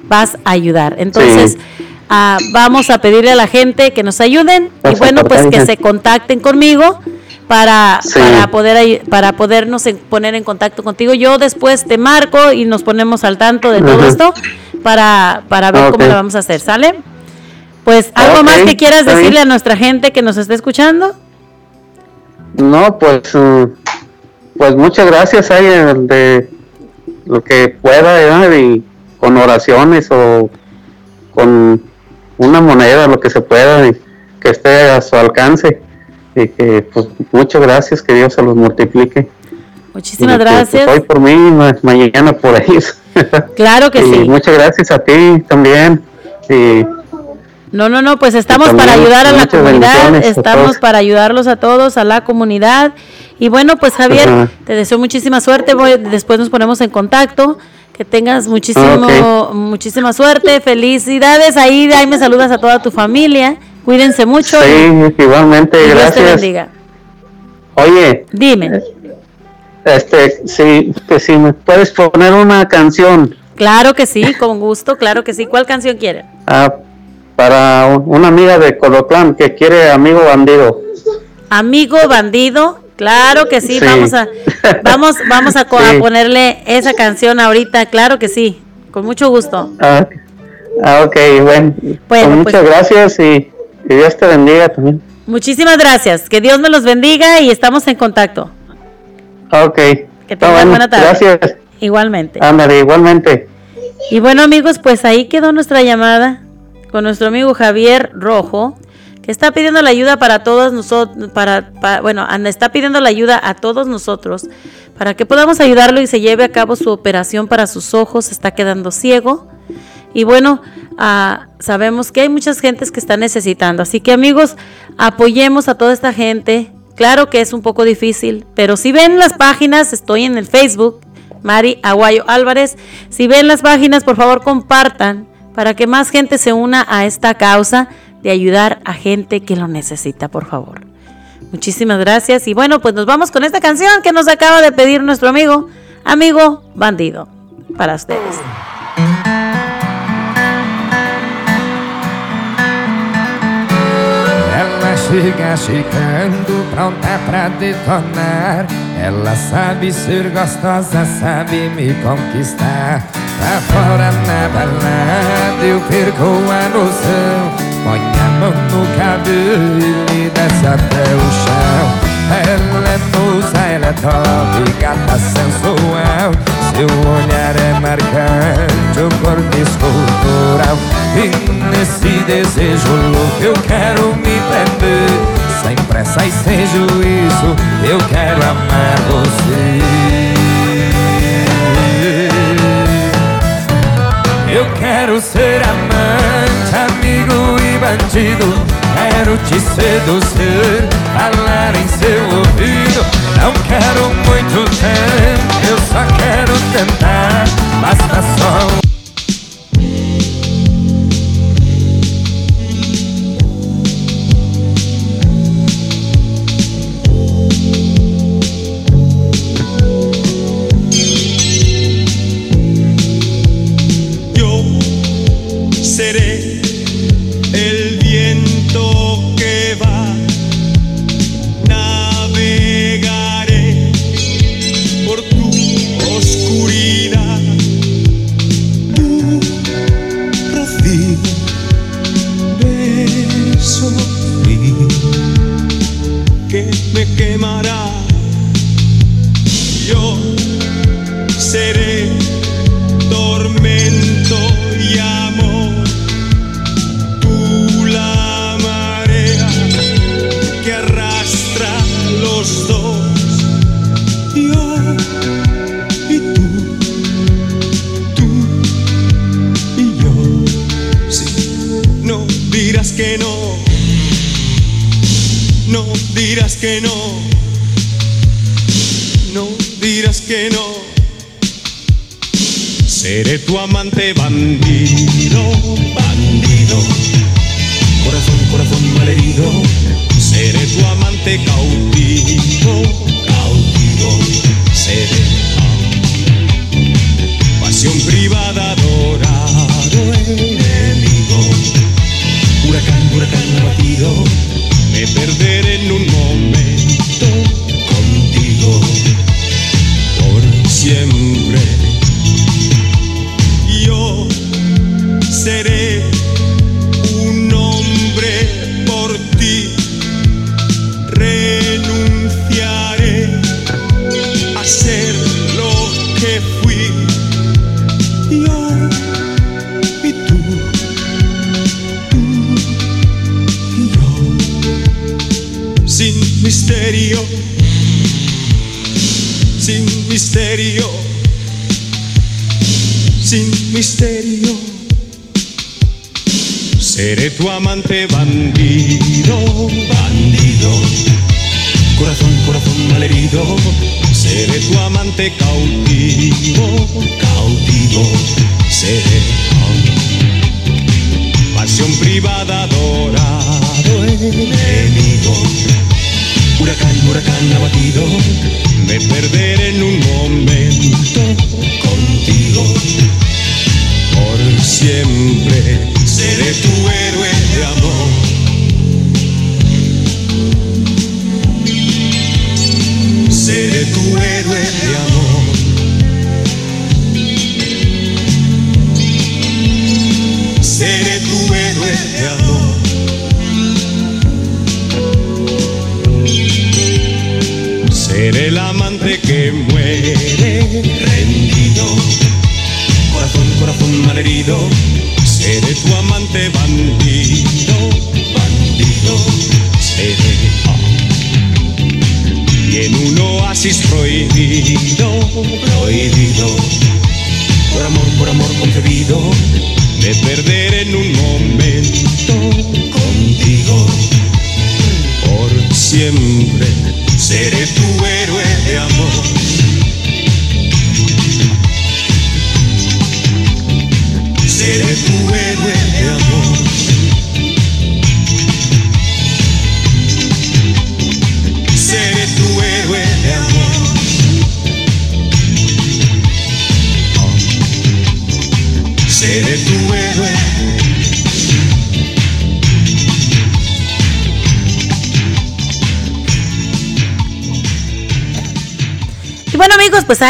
vas a ayudar. Entonces, ah, vamos a pedirle a la gente que nos ayuden y bueno, pues que se contacten conmigo para, para poder para podernos poner en contacto contigo. Yo después te marco y nos ponemos al tanto de todo esto para, para ver cómo lo vamos a hacer, ¿sale? Pues algo más que quieras decirle a nuestra gente que nos está escuchando. No, pues mm, pues muchas gracias ahí de lo que pueda y con oraciones o con una moneda, lo que se pueda y que esté a su alcance y que pues muchas gracias, que Dios se los multiplique. Muchísimas pues, gracias. hoy por mí, mañana por ahí. (laughs) Claro que sí. Muchas gracias a ti también. Y no, no, no, pues estamos para ayudar a la comunidad, estamos para ayudarlos a todos, a la comunidad. Y bueno, pues Javier, te deseo muchísima suerte, después nos ponemos en contacto. Que tengas muchísimo, muchísima suerte, felicidades. Ahí, ahí me saludas a toda tu familia. Cuídense mucho. Sí, igualmente, gracias. Dios te bendiga. Oye. Dime. Este, sí, que si me puedes poner una canción. Claro que sí, con gusto, claro que sí. ¿Cuál canción quiere? Ah, para una amiga de Colotlán que quiere amigo bandido. Amigo bandido, claro que sí, vamos a (laughs) vamos vamos a, ponerle esa canción ahorita, claro que sí, con mucho gusto. Ah, ah ok, bueno. Pues muchas gracias y que Dios te bendiga también. Muchísimas gracias. Que Dios me los bendiga y estamos en contacto. Ok. Que tengan buena tarde. Gracias. Igualmente. Ándale, igualmente. Y bueno, amigos, pues ahí quedó nuestra llamada con nuestro amigo Javier Rojo, que está pidiendo la ayuda para todos nosotros, para, bueno, está pidiendo la ayuda a todos nosotros para que podamos ayudarlo y se lleve a cabo su operación para sus ojos, está quedando ciego. Y bueno, ah, sabemos que hay muchas gentes que están necesitando. Así que amigos, apoyemos a toda esta gente. Claro que es un poco difícil, pero si ven las páginas, estoy en el Facebook, Mari Aguayo Álvarez. Si ven las páginas, por favor compartan para que más gente se una a esta causa de ayudar a gente que lo necesita, por favor. Muchísimas gracias y bueno, pues nos vamos con esta canción que nos acaba de pedir nuestro amigo, amigo bandido, para ustedes. chega chegando, pronta pra detonar. Ela sabe ser gostosa, sabe me conquistar. Pra fora na balada eu perco a noção. Põe a mão no cabelo e desce até o chão. Ela é moça, ela é top, gata sensual. Seu olhar é marcante, o corpo escultural. E nesse desejo louco eu quero me prender. Sem pressa e sem juízo, eu quero amar você. Eu quero ser amante, amigo bandido. Quero te seduzir, falar em seu ouvido. Não quero muito tempo, eu só quero tentar. Basta só que no, no dirás que no, no dirás que no. Seré tu amante bandido, bandido, corazón, corazón malherido. Seré tu amante cautivo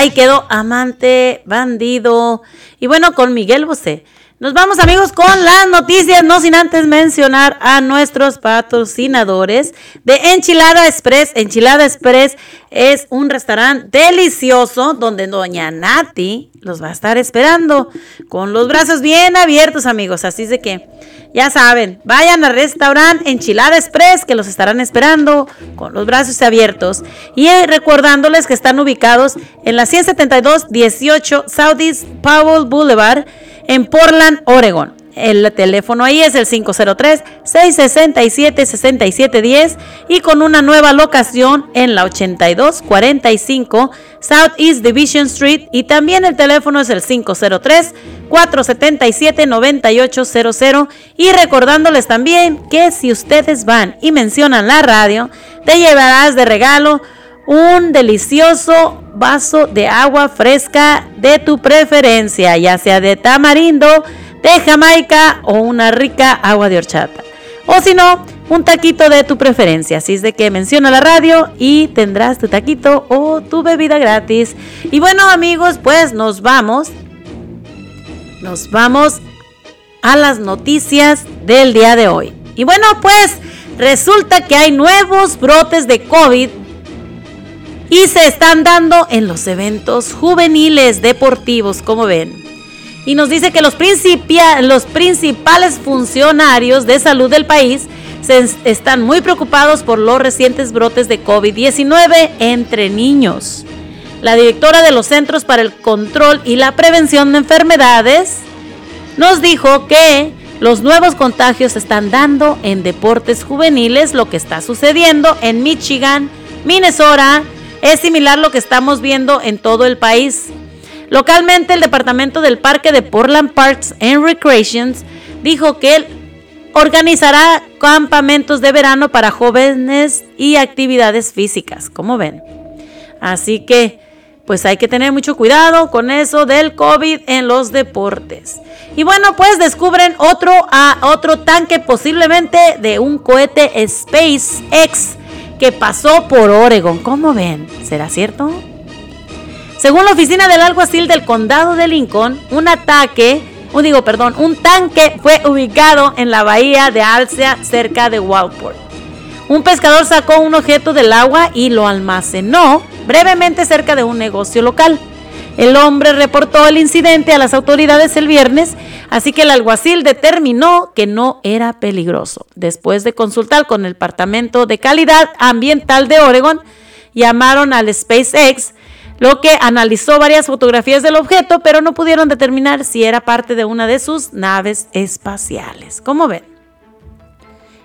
ahí quedó amante, bandido. Y bueno, con Miguel Bosé. Nos vamos amigos con las noticias, no sin antes mencionar a nuestros patrocinadores de Enchilada Express. Enchilada Express es un restaurante delicioso donde doña Nati los va a estar esperando con los brazos bien abiertos amigos. Así de que ya saben, vayan al restaurante Enchilada Express que los estarán esperando con los brazos abiertos. Y eh, recordándoles que están ubicados en la 172 18 Southeast Powell Boulevard en Portland, Oregon. El teléfono ahí es el 503-667-6710 y con una nueva locación en la 8245 Southeast Division Street. Y también el teléfono es el 503-477-9800 y recordándoles también que si ustedes van y mencionan la radio, te llevarás de regalo un delicioso vaso de agua fresca de tu preferencia, ya sea de tamarindo, de Jamaica o una rica agua de horchata. O si no, un taquito de tu preferencia. Así es de que menciona la radio y tendrás tu taquito o tu bebida gratis. Y bueno amigos, pues nos vamos. Nos vamos a las noticias del día de hoy. Y bueno, pues resulta que hay nuevos brotes de COVID y se están dando en los eventos juveniles deportivos, como ven. Y nos dice que los, los principales funcionarios de salud del país se están muy preocupados por los recientes brotes de COVID-19 entre niños. La directora de los Centros para el Control y la Prevención de Enfermedades nos dijo que los nuevos contagios están dando en deportes juveniles, lo que está sucediendo en Michigan, Minnesota, es similar lo que estamos viendo en todo el país. Localmente, el departamento del parque de Portland Parks and Recreations dijo que organizará campamentos de verano para jóvenes y actividades físicas, como ven. Así que, pues hay que tener mucho cuidado con eso del COVID en los deportes. Y bueno, pues descubren otro, a, otro tanque posiblemente de un cohete SpaceX que pasó por Oregon. ¿Cómo ven? ¿Será cierto? Según la oficina del alguacil del condado de Lincoln, un ataque, un digo, perdón, un tanque fue ubicado en la bahía de Alsea cerca de Walport. Un pescador sacó un objeto del agua y lo almacenó brevemente cerca de un negocio local. El hombre reportó el incidente a las autoridades el viernes, así que el alguacil determinó que no era peligroso. Después de consultar con el Departamento de Calidad Ambiental de Oregon, llamaron al SpaceX lo que analizó varias fotografías del objeto, pero no pudieron determinar si era parte de una de sus naves espaciales. ¿Cómo ven?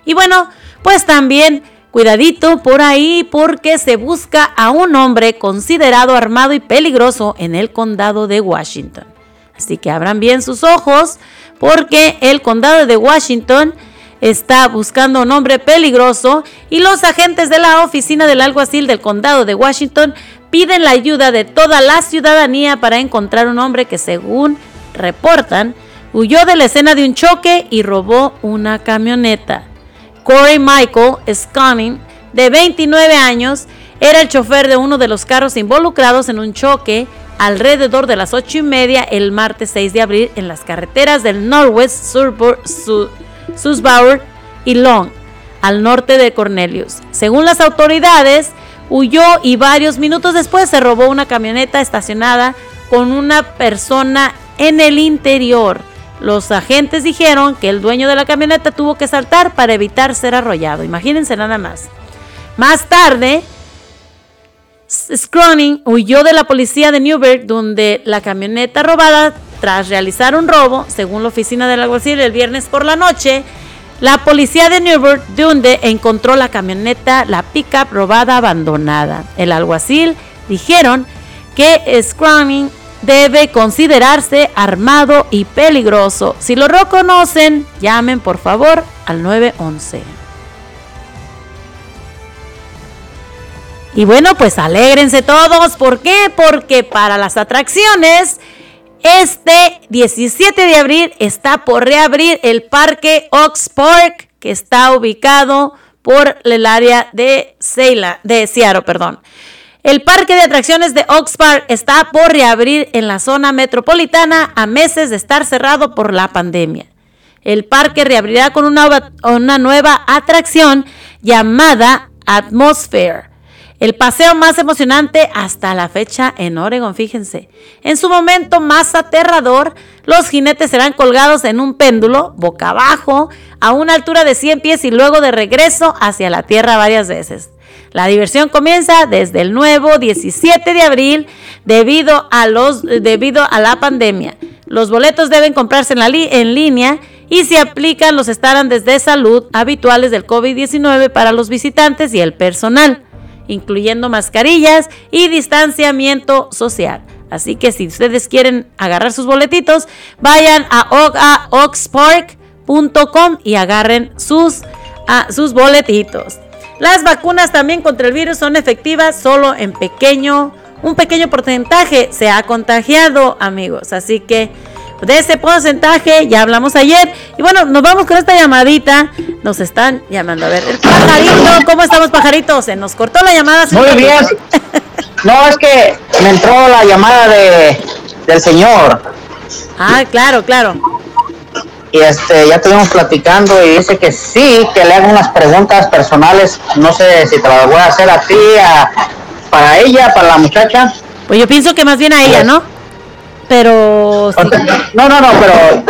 Y bueno, pues también cuidadito por ahí porque se busca a un hombre considerado armado y peligroso en el condado de Washington. Así que abran bien sus ojos porque el condado de Washington está buscando un hombre peligroso y los agentes de la oficina del alguacil del condado de Washington piden la ayuda de toda la ciudadanía para encontrar un hombre que según reportan huyó de la escena de un choque y robó una camioneta. Corey Michael Scanning, de 29 años, era el chofer de uno de los carros involucrados en un choque alrededor de las 8 y media el martes 6 de abril en las carreteras del Northwest Susbauer y Long, al norte de Cornelius. Según las autoridades, huyó y varios minutos después se robó una camioneta estacionada con una persona en el interior. Los agentes dijeron que el dueño de la camioneta tuvo que saltar para evitar ser arrollado. Imagínense nada más. Más tarde, Scroning huyó de la policía de Newberg, donde la camioneta robada, tras realizar un robo, según la oficina del alguacil el viernes por la noche, la policía de Newburgh, donde encontró la camioneta, la pickup robada abandonada. El alguacil dijeron que Scruming debe considerarse armado y peligroso. Si lo reconocen, llamen por favor al 911. Y bueno, pues alégrense todos. ¿Por qué? Porque para las atracciones este 17 de abril está por reabrir el Parque Ox Park, que está ubicado por el área de, de Seattle. Perdón. El parque de atracciones de Ox Park está por reabrir en la zona metropolitana a meses de estar cerrado por la pandemia. El parque reabrirá con una, una nueva atracción llamada Atmosphere el paseo más emocionante hasta la fecha en Oregon, fíjense. En su momento más aterrador, los jinetes serán colgados en un péndulo, boca abajo, a una altura de 100 pies y luego de regreso hacia la tierra varias veces. La diversión comienza desde el nuevo 17 de abril debido a, los, debido a la pandemia. Los boletos deben comprarse en, la en línea y se aplican los estándares de salud habituales del COVID-19 para los visitantes y el personal incluyendo mascarillas y distanciamiento social. Así que si ustedes quieren agarrar sus boletitos, vayan a, oxpark.com y agarren sus, sus boletitos. Las vacunas también contra el virus son efectivas solo en pequeño, un pequeño porcentaje se ha contagiado, amigos. Así que de ese porcentaje ya hablamos ayer. Y bueno, nos vamos con esta llamadita. Nos están llamando. A ver, el pajarito, ¿cómo estamos, pajarito? Se nos cortó la llamada. Muy bien. No, es que me entró la llamada de, del señor. Ah, claro, claro. Y este, ya estuvimos platicando y dice que sí, que le hago unas preguntas personales. No sé si te las voy a hacer a ti, a, para ella, para la muchacha. Pues yo pienso que más bien a ella, ¿no? Pero... No, no, no, pero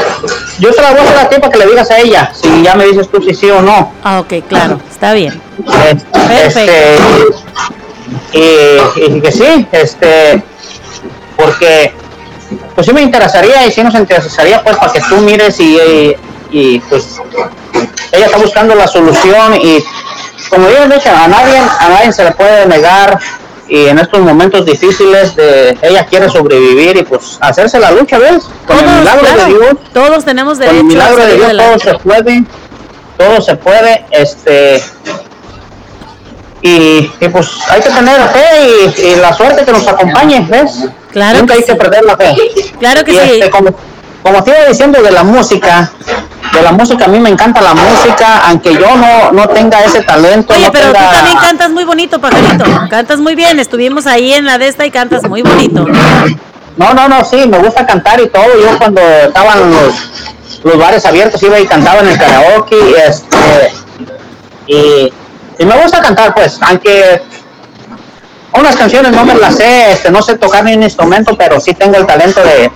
yo te la voy a hacer a ti para que le digas a ella, si ya me dices tú si sí o no. Ah, ok, claro, está bien. Este, y, que sí, este, porque pues sí me interesaría y sí nos interesaría pues para que tú mires y, y, pues ella está buscando la solución y como yo he dicho, a nadie, a nadie se le puede negar y en estos momentos difíciles de ella quiere sobrevivir y pues hacerse la lucha, ¿ves? Con el milagro de Dios. Todos tenemos derecho con el milagro de Dios todo se puede. todo se puede, este, y, y pues hay que tener fe y, y la suerte que nos acompañe, ¿ves? Claro Nunca hay que perder la fe. Claro que Y, sí. este, como, como te iba diciendo de la música, de la música, a mí me encanta la música, aunque yo no, no tenga ese talento. Oye, no pero tú tenga- también cantas muy bonito, pajarito. Cantas muy bien. Estuvimos ahí en la de esta y cantas muy bonito. No, no, no, sí, me gusta cantar y todo. Yo cuando estaban los, los bares abiertos iba y cantaba en el karaoke. y, Este, y, y me gusta cantar, pues, aunque unas canciones no me las sé, este, no sé tocar ni un instrumento, pero sí tengo el talento de,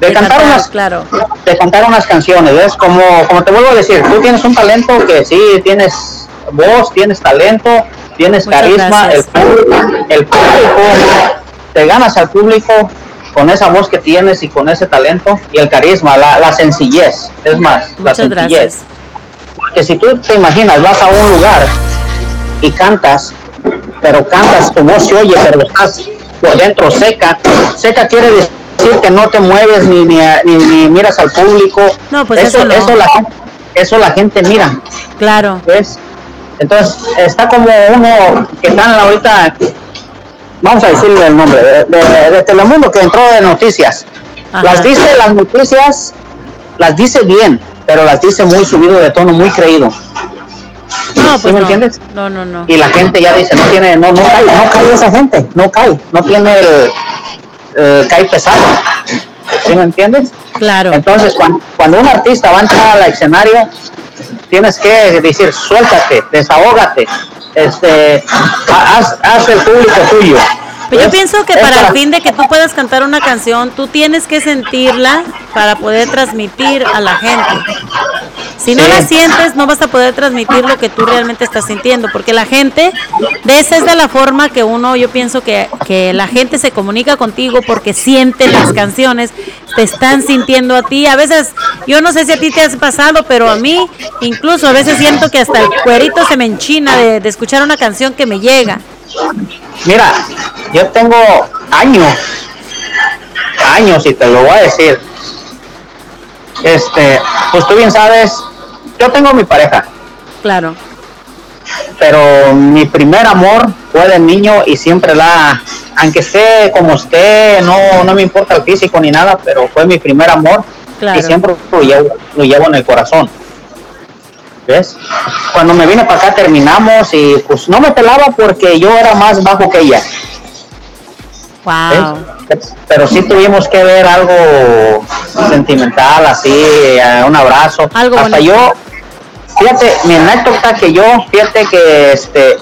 de De cantar, cantar, unas claro. de cantar unas canciones, ¿ves? Como, como te vuelvo a decir, tú tienes un talento que sí, tienes voz, tienes talento, tienes Muchas carisma, el público, el público, te ganas al público con esa voz que tienes y con ese talento y el carisma, la, la sencillez, es más, la sencillez. gracias. Porque si tú te imaginas, vas a un lugar y cantas, pero cantas, tu voz se oye, pero estás por dentro seca. Seca quiere decir que no te mueves ni, ni, ni- ni miras al público. No, pues eso no. la, gente- eso la gente mira, Claro. ¿ves? Entonces, está como uno que están ahorita, vamos a decirle el nombre, de, de- de Telemundo que entró de noticias. Ajá. Las dice las noticias, las dice bien, pero las dice muy subido de tono, muy creído. No, ¿Sí pues me no. entiendes? No, no, no. Y la gente ya dice, no tiene, no, no cae, no cae esa gente, no cae, no tiene el, el cae pesado. ¿Sí me entiendes? Claro. Entonces, cuando, cuando un artista va a entrar al escenario, tienes que decir, suéltate, desahógate, este, ha- haz, haz el público tuyo. Pero yo pienso que para el fin de que tú puedas cantar una canción, tú tienes que sentirla para poder transmitir a la gente. Si no la sientes, no vas a poder transmitir lo que tú realmente estás sintiendo, porque la gente, de esa es de la forma que uno, yo pienso que, que la gente se comunica contigo porque siente las canciones, te están sintiendo a ti. A veces, yo no sé si a ti te has pasado, pero a mí, incluso a veces siento que hasta el cuerito se me enchina de, de escuchar una canción que me llega. Mira, yo tengo años, años, y te lo voy a decir. Este, pues tú bien sabes, yo tengo mi pareja, Claro. pero mi primer amor fue de niño y siempre la, aunque esté como esté, no, no me importa el físico ni nada, pero fue mi primer amor Claro. y siempre lo llevo, lo llevo en el corazón. ¿Ves? Cuando me vine para acá terminamos y pues no me pelaba porque yo era más bajo que ella. Wow. ¿ves? Pero sí tuvimos que ver algo sentimental, así, eh, un abrazo. Algo Hasta bonito. yo, fíjate, mi anécdota que yo, fíjate que este,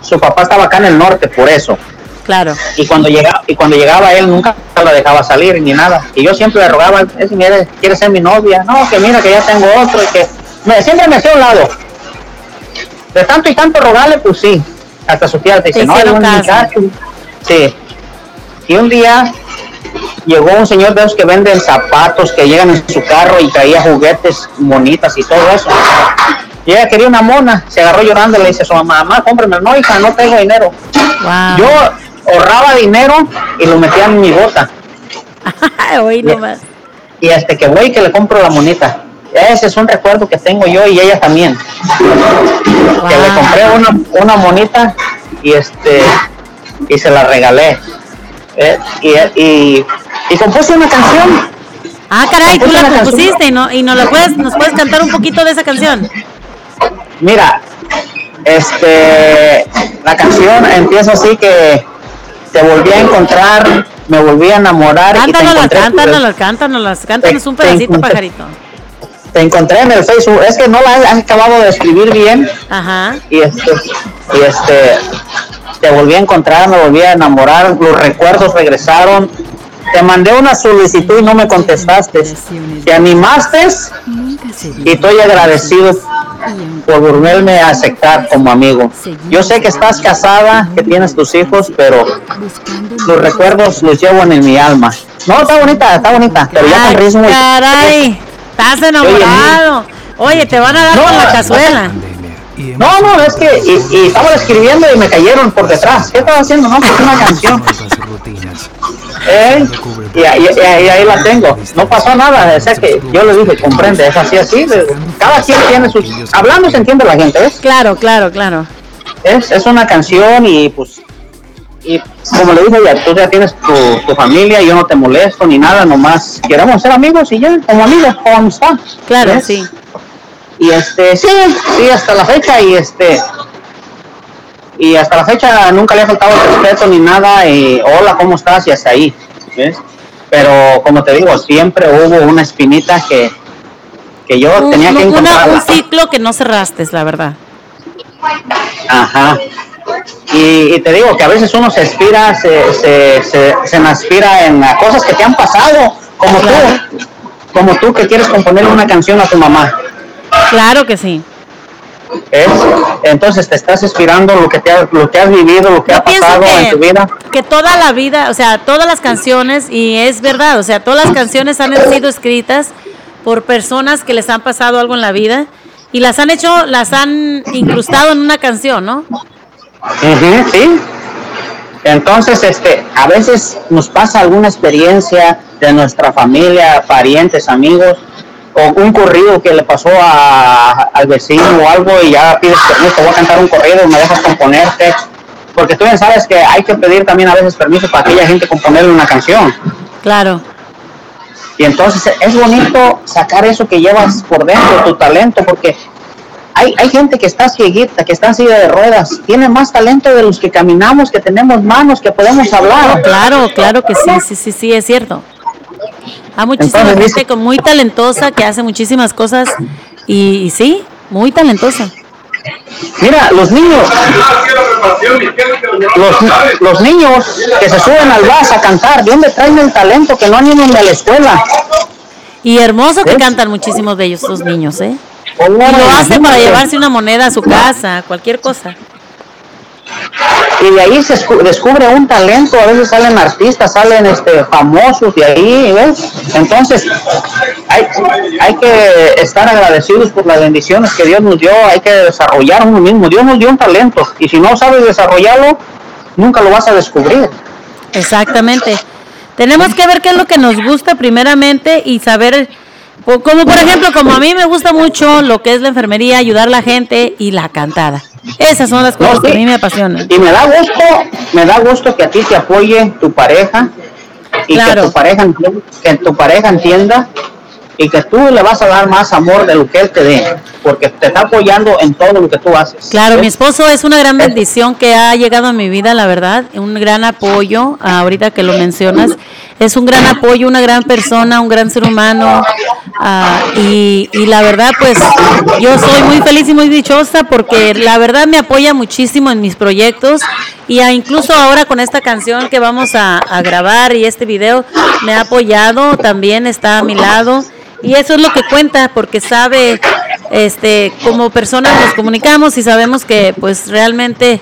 su papá estaba acá en el norte, por eso. Claro. Y cuando llegaba, y cuando llegaba él nunca la dejaba salir ni nada. Y yo siempre le rogaba, es, mire, quiere ser mi novia. No, que mira que ya tengo otro y que me, siempre me hacía a un lado. De tanto y tanto rogarle, pues sí. Hasta su tía te dice, no, un muchacho. Sí. Y un día llegó un señor de esos que venden zapatos, que llegan en su carro y traía juguetes bonitas y todo eso. Y ella quería una mona, se agarró llorando y le dice a su mamá, mamá, cómprame, no hija, no tengo dinero. Wow. Yo ahorraba dinero y lo metía en mi bota. (laughs) Hoy nomás. Y hasta que voy que le compro la monita. Ese es un recuerdo que tengo yo y ella también. Que le compré una, una monita y este y se la regalé. Eh, y, y, y compuse una canción. Ah, caray, tú la compusiste y, no, y no la puedes, nos puedes cantar un poquito de esa canción. Mira, este, la canción empieza así que te volví a encontrar, me volví a enamorar y te Cántanos, encontré, cántanos, cántanos, cántanos un Te- te pedacito, pajarito. Te encontré en el Facebook. Es que no la has acabado de escribir bien Ajá. y este, y este, te volví a encontrar, me volví a enamorar, los recuerdos regresaron. Te mandé una solicitud y no me contestaste. Te animaste y estoy agradecido por volverme a aceptar como amigo. Yo sé que estás casada, que tienes tus hijos, pero los recuerdos los llevo en mi alma. No, está bonita, está bonita, pero ya con ritmo. y- caray, estás enamorado. Oye, te van a dar No, con la cazuela. No, no, es que y, y estaba escribiendo y me cayeron por detrás. ¿Qué estaba haciendo? No, pues una canción. ¿Eh? Y- y ahí la tengo. No pasó nada. O sea que yo le dije, comprende, es así, así. Cada quien tiene sus. Hablando se entiende la gente, ¿ves? Claro, claro, claro. Es, es una canción y pues. Y como le dije ya, tú ya tienes tu, tu familia, yo no te molesto ni nada, nomás queremos ser amigos y ya, como amigos, como amistad. Claro, ¿ves? sí. Y este, sí, sí, hasta la fecha y este. Y hasta la fecha nunca le ha faltado respeto ni nada. Y hola, ¿cómo estás? Y hasta ahí. ¿ves? Pero como te digo, siempre hubo una espinita que, que yo Un, tenía que encontrar. un ciclo que no cerraste, la verdad. Ajá. Y, y te digo que a veces uno se aspira, se, se, se, se aspira en cosas que te han pasado, como tú, como tú que quieres componer una canción a tu mamá. Claro que sí. ¿ves? Entonces te estás inspirando lo que te ha- lo que has vivido, lo que ha pasado en tu vida. que toda la vida, o sea, todas las canciones, y es verdad, o sea, todas las canciones han sido escritas por personas que les han pasado algo en la vida y las han hecho, las han incrustado en una canción, ¿no? Sí. Entonces, este, a veces nos pasa alguna experiencia de nuestra familia, parientes, amigos, o un corrido que le pasó a- al vecino o algo y ya pides permiso, voy a cantar un corrido, me dejas componerte. Porque tú bien sabes que hay que pedir también a veces permiso para aquella gente componerle una canción. Claro. Y entonces es bonito sacar eso que llevas por dentro, tu talento, porque hay, hay gente que está cieguita, que está en silla de ruedas, tiene más talento de los que caminamos, que tenemos manos, que podemos hablar. Claro, claro que sí, sí, sí, sí, es cierto. Hay muchísima Entonces, gente con muy talentosa que hace muchísimas cosas y, y sí, muy talentosa. Mira, los niños, los, los niños que se suben al bus a cantar, ¿de dónde traen el talento que no han ido a la escuela? Y hermoso que ¿Ves? cantan muchísimos de ellos, los niños, ¿eh? Y lo hacen para llevarse una moneda a su casa, cualquier cosa. y de ahí se escu- descubre un talento, a veces salen artistas, salen este famosos de ahí, ¿ves? Entonces, hay, hay que estar agradecidos por las bendiciones que Dios nos dio, hay que desarrollar uno mismo, Dios nos dio un talento, y si no sabes desarrollarlo, nunca lo vas a descubrir. Exactamente. Tenemos que ver qué es lo que nos gusta primeramente y saber, como por ejemplo, como a mí me gusta mucho lo que es la enfermería, ayudar a la gente y la cantada. Esas son las cosas que a mí me apasionan. Y me da gusto, me da gusto que a ti te apoye tu pareja y Claro. que tu pareja entienda, que tu pareja entienda y que tú le vas a dar más amor de lo que él te dé, porque te está apoyando en todo lo que tú haces. Claro, mi esposo es una gran bendición que ha llegado a mi vida, la verdad, un gran apoyo, ahorita que lo mencionas, es un gran apoyo, una gran persona, un gran ser humano, ah, y, y la verdad, pues yo soy muy feliz y muy dichosa porque la verdad me apoya muchísimo en mis proyectos y incluso ahora con esta canción que vamos a, a grabar y este video me ha apoyado, también está a mi lado. Y eso es lo que cuenta, porque sabe, este, como personas nos comunicamos y sabemos que, pues, realmente,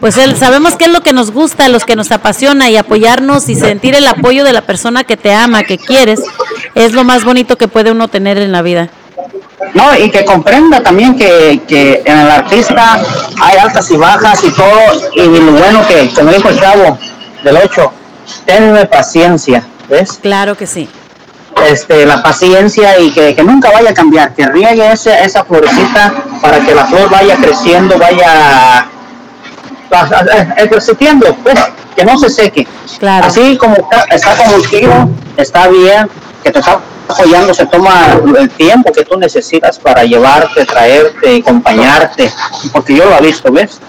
pues, él, sabemos qué es lo que nos gusta, los que nos apasiona y apoyarnos y sentir el apoyo de la persona que te ama, que quieres, es lo más bonito que puede uno tener en la vida. No, y que comprenda también que, que en el artista hay altas y bajas y todo, y lo bueno que, me dijo el chavo del 8, tenme paciencia, ¿ves? Claro que sí. este, la paciencia y que, que nunca vaya a cambiar, que riegue ese, esa florecita para que la flor vaya creciendo, vaya creciendo, pues, que no se seque. Claro. Así como está, está como el tiro, está bien, que te está apoyando, se toma el tiempo que tú necesitas para llevarte, traerte, acompañarte, porque yo lo he visto, ¿ves?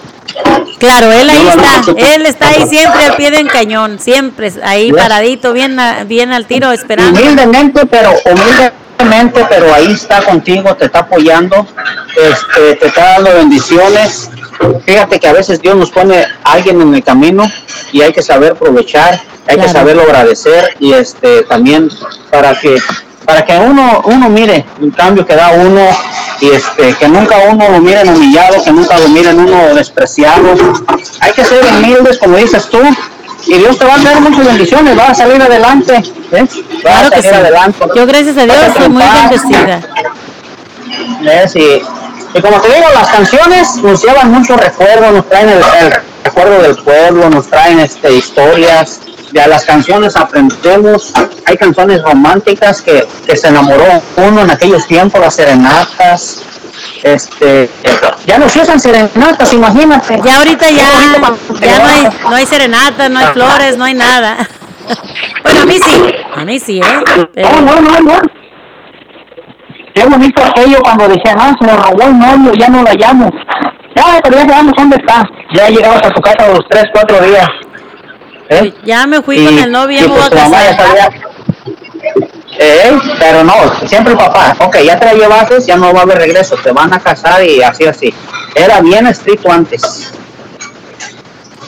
Claro, él ahí está, él está ahí siempre al pie del cañón, siempre ahí paradito, bien, bien al tiro, esperando. Humildemente, pero humildemente, pero ahí está contigo, te está apoyando, este, te está dando bendiciones. Fíjate que a veces Dios nos pone a alguien en el camino y hay que saber aprovechar, hay que saberlo agradecer y este también para que para que uno uno mire el cambio que da uno y este que nunca uno lo miren humillado, que nunca lo miren uno despreciado. Hay que ser humildes como dices tú y Dios te va a dar muchas bendiciones, vas a salir adelante, ¿ves? Vas Claro a que salir sí. adelante. Yo gracias a Dios a soy muy bendecida. ¿Ves? Y, y como te digo, las canciones nos llevan muchos recuerdos, nos traen el, el recuerdo del pueblo, nos traen este, historias, de las canciones aprendemos, hay canciones románticas que, que se enamoró uno en aquellos tiempos, las serenatas, este, ya no se usan serenatas, imagínate. Ya ahorita ya, ya no hay, no hay serenata, no hay flores, no hay nada. Bueno, a mí sí, a mí sí, ¿eh? Pero- No, no, no, no. Qué bonito aquello cuando decían, ah, se le robó el novio, ya no la llamo. Ya, pero ya sabemos dónde está. Ya llegabas a tu casa los tres, cuatro días. ¿Eh? Ya me fui Y- con el novio, y me voy a pues casar. Eh, pero no, siempre el papá, ok, ya te la llevaste, ya no va a haber regreso, te van a casar y así, así. Era bien estricto antes.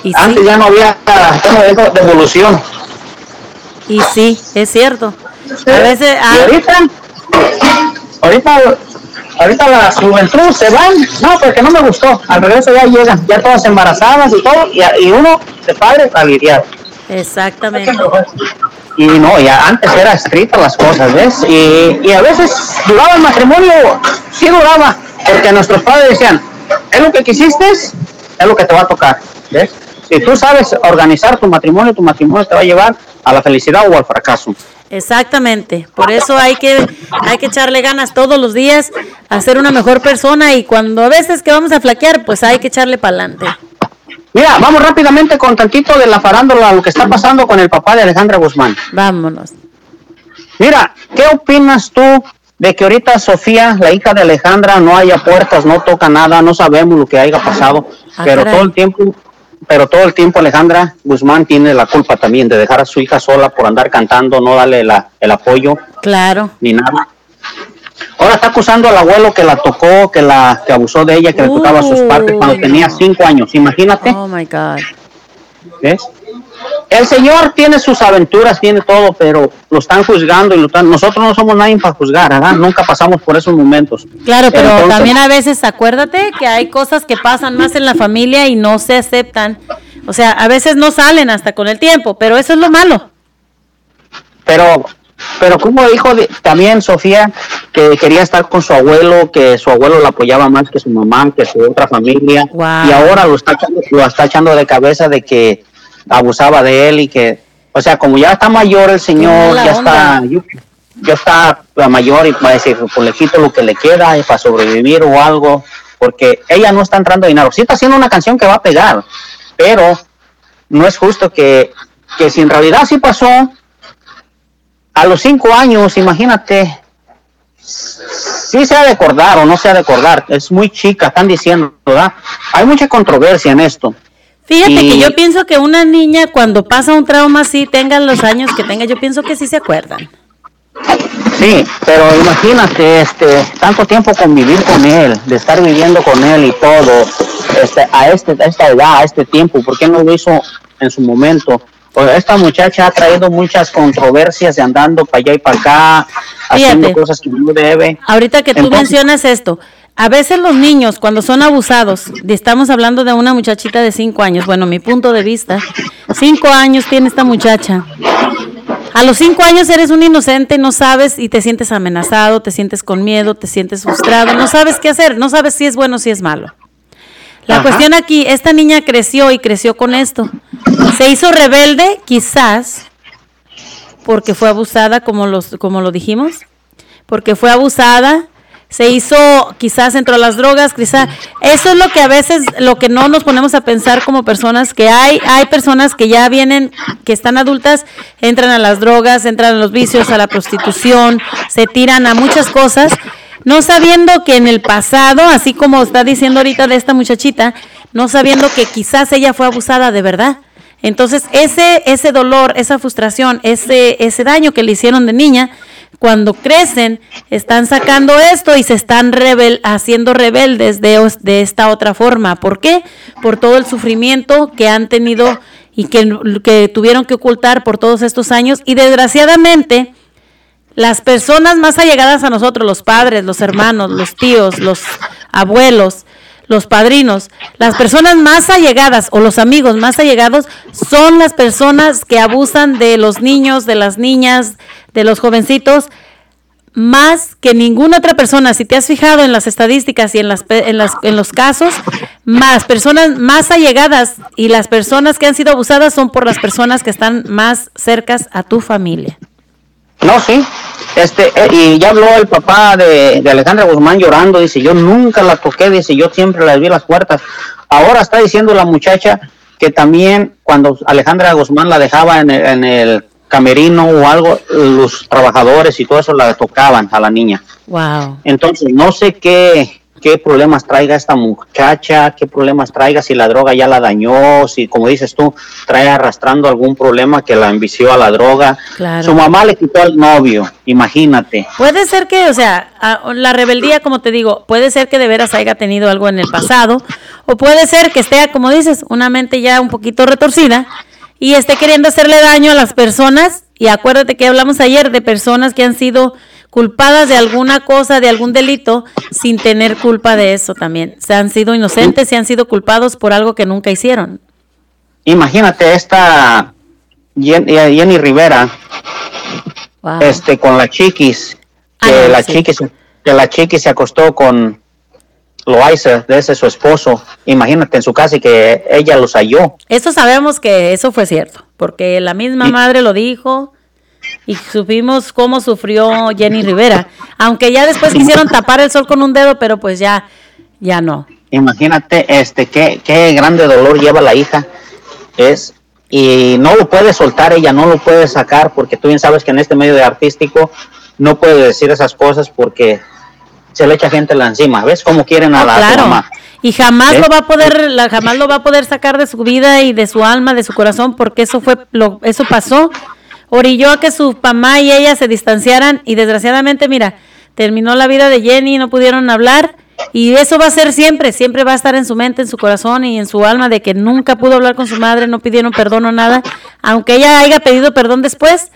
Y Antes sí, ya no había, ya no había devolución. y sí, es cierto. A veces, ah, Y ahorita, ahorita, ahorita la juventud se van, no, porque no me gustó. Al regreso ya llegan, ya todas embarazadas y todo, y, y uno de padre a lidiar. exactamente. Y no, ya antes era estricta las cosas, ¿ves? Y, y a veces duraba el matrimonio, sí duraba, porque nuestros padres decían, es lo que quisiste, es lo que te va a tocar, ¿ves? Si tú sabes organizar tu matrimonio, tu matrimonio te va a llevar a la felicidad o al fracaso. Exactamente, por eso hay que hay que echarle ganas todos los días a ser una mejor persona y cuando a veces que vamos a flaquear, pues hay que echarle para adelante. Mira, vamos rápidamente con tantito de la farándula, lo que está pasando con el papá de Alejandra Guzmán. Vámonos. Mira, ¿qué opinas tú de que ahorita Sofía, la hija de Alejandra, no haya puertas, no toca nada, no sabemos lo que haya pasado, Ah, pero caray. todo el tiempo, pero todo el tiempo Alejandra Guzmán tiene la culpa también de dejar a su hija sola por andar cantando, no darle la- el apoyo Claro. ni nada. Ahora está acusando al abuelo que la tocó, que la que abusó de ella, que le tocaba sus partes cuando tenía cinco años. Imagínate. Oh my God. ¿Ves? El Señor tiene sus aventuras, tiene todo, pero lo están juzgando y lo están- nosotros no somos nadie para juzgar, ¿verdad? Nunca pasamos por esos momentos. Claro, pero Entonces, también a veces acuérdate que hay cosas que pasan más en la familia y no se aceptan. O sea, a veces no salen hasta con el tiempo, pero eso es lo malo. Pero, pero como dijo de- también Sofía que quería estar con su abuelo, que su abuelo la apoyaba más que su mamá, que su otra familia, Wow. y ahora lo está, echando- lo está echando de cabeza de que abusaba de él y que, o sea, como ya está mayor el señor, ya está, onda. ya está mayor y va a decir, pues le quito lo que le queda y para sobrevivir o algo, porque ella no está entrando dinero. Sí está haciendo una canción que va a pegar, pero no es justo que, que si en realidad sí pasó, a los cinco años, imagínate, sí se ha de acordar o no se ha de acordar, es muy chica, están diciendo, ¿verdad? Hay mucha controversia en esto. Fíjate Y- que yo pienso que una niña cuando pasa un trauma así, tenga los años que tenga, yo pienso que sí se acuerdan. Sí, pero imagínate, este, tanto tiempo convivir con él, de estar viviendo con él y todo, este, a este, a esta edad, a este tiempo, ¿por qué no lo hizo en su momento? Pues esta muchacha ha traído muchas controversias de andando para allá y para acá, haciendo cosas que no debe. Ahorita que tú Entonces- mencionas esto, a veces los niños cuando son abusados, y estamos hablando de una muchachita de cinco años, bueno, mi punto de vista, cinco años tiene esta muchacha. A los cinco años eres un inocente, no sabes y te sientes amenazado, te sientes con miedo, te sientes frustrado, no sabes qué hacer, no sabes si es bueno o si es malo. La Ajá. cuestión aquí, esta niña creció y creció con esto. Se hizo rebelde, quizás, porque fue abusada, como, los, como lo dijimos, porque fue abusada, se hizo, quizás entró a las drogas, quizás, eso es lo que a veces, lo que no nos ponemos a pensar como personas, que hay, hay personas que ya vienen, que están adultas, entran a las drogas, entran a los vicios, a la prostitución, se tiran a muchas cosas, no sabiendo que en el pasado, así como está diciendo ahorita de esta muchachita, no sabiendo que quizás ella fue abusada de verdad. Entonces, ese, ese dolor, esa frustración, ese, ese daño que le hicieron de niña, cuando crecen, están sacando esto y se están rebel haciendo rebeldes de, de esta otra forma. ¿Por qué? Por todo el sufrimiento que han tenido y que, que tuvieron que ocultar por todos estos años. Y desgraciadamente, las personas más allegadas a nosotros, los padres, los hermanos, los tíos, los abuelos, los padrinos, las personas más allegadas o los amigos más allegados son las personas que abusan de los niños, de las niñas, de los jovencitos, más que ninguna otra persona. Si te has fijado en las estadísticas y en, las, en, las, los casos, más personas más allegadas y las personas que han sido abusadas son por las personas que están más cercas a tu familia. No, sí. Este, eh, y ya habló el papá de, de, Alejandra Guzmán llorando, dice, yo nunca la toqué, dice, yo siempre la vi las puertas. Ahora está diciendo la muchacha que también cuando Alejandra Guzmán la dejaba en el, en el camerino o algo, los trabajadores y todo eso la tocaban a la niña. Wow. Entonces, no sé qué, qué problemas traiga esta muchacha, qué problemas traiga, si la droga ya la dañó, si, como dices tú, trae arrastrando algún problema que la envició a la droga. Claro. Su mamá le quitó al novio, imagínate. Puede ser que, o sea, la rebeldía, como te digo, puede ser que de veras haya tenido algo en el pasado, o puede ser que esté, como dices, una mente ya un poquito retorcida y esté queriendo hacerle daño a las personas. Y acuérdate que hablamos ayer de personas que han sido culpadas de alguna cosa, de algún delito, sin tener culpa de eso también. Se han sido inocentes y han sido culpados por algo que nunca hicieron. Imagínate esta Jenny, Jenny Rivera, wow. este, con la chiquis, que ah, la sí. chiquis, que la chiquis se acostó con Loaiza, de ese su esposo, imagínate en su casa y que ella los halló. Eso sabemos que eso fue cierto, porque la misma madre lo dijo y supimos cómo sufrió Jenny Rivera, aunque ya después quisieron tapar el sol con un dedo, pero pues ya, ya no. Imagínate, este, qué, qué grande dolor lleva la hija, es, y no lo puede soltar ella, no lo puede sacar, porque tú bien sabes que en este medio de artístico no puede decir esas cosas porque se le echa gente la encima, ¿ves cómo quieren a la claro. mamá? Y jamás ¿Eh? lo va a poder, la, jamás lo va a poder sacar de su vida y de su alma, de su corazón, porque eso fue, lo, eso pasó, orilló a que su mamá y ella se distanciaran y desgraciadamente, mira, terminó la vida de Jenny, no pudieron hablar y eso va a ser siempre, siempre va a estar en su mente, en su corazón y en su alma de que nunca pudo hablar con su madre, no pidieron perdón o nada, aunque ella haya pedido perdón después,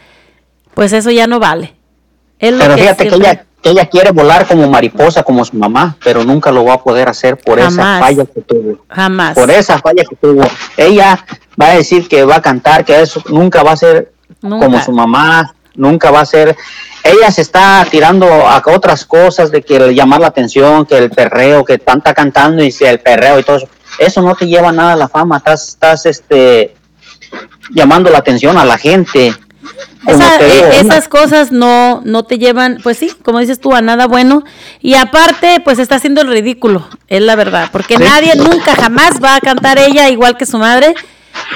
pues eso ya no vale. Es Pero que fíjate siempre... que ella ella quiere volar como mariposa, como su mamá, pero nunca lo va a poder hacer por Jamás. esa falla que tuvo. Jamás. Por esa falla que tuvo. Ella va a decir que va a cantar, que eso nunca va a ser nunca. como su mamá, nunca va a ser. Ella se está tirando a otras cosas de que llamar la atención, que el perreo, que está cantando y el perreo y todo eso. Eso no te lleva nada a la fama, estás, estás este, llamando la atención a la gente. Esa, eh, esas cosas no, no te llevan, pues sí, como dices tú, a nada bueno. Y aparte, pues está haciendo el ridículo, es la verdad. Porque ¿Sí? nadie nunca jamás va a cantar ella igual que su madre.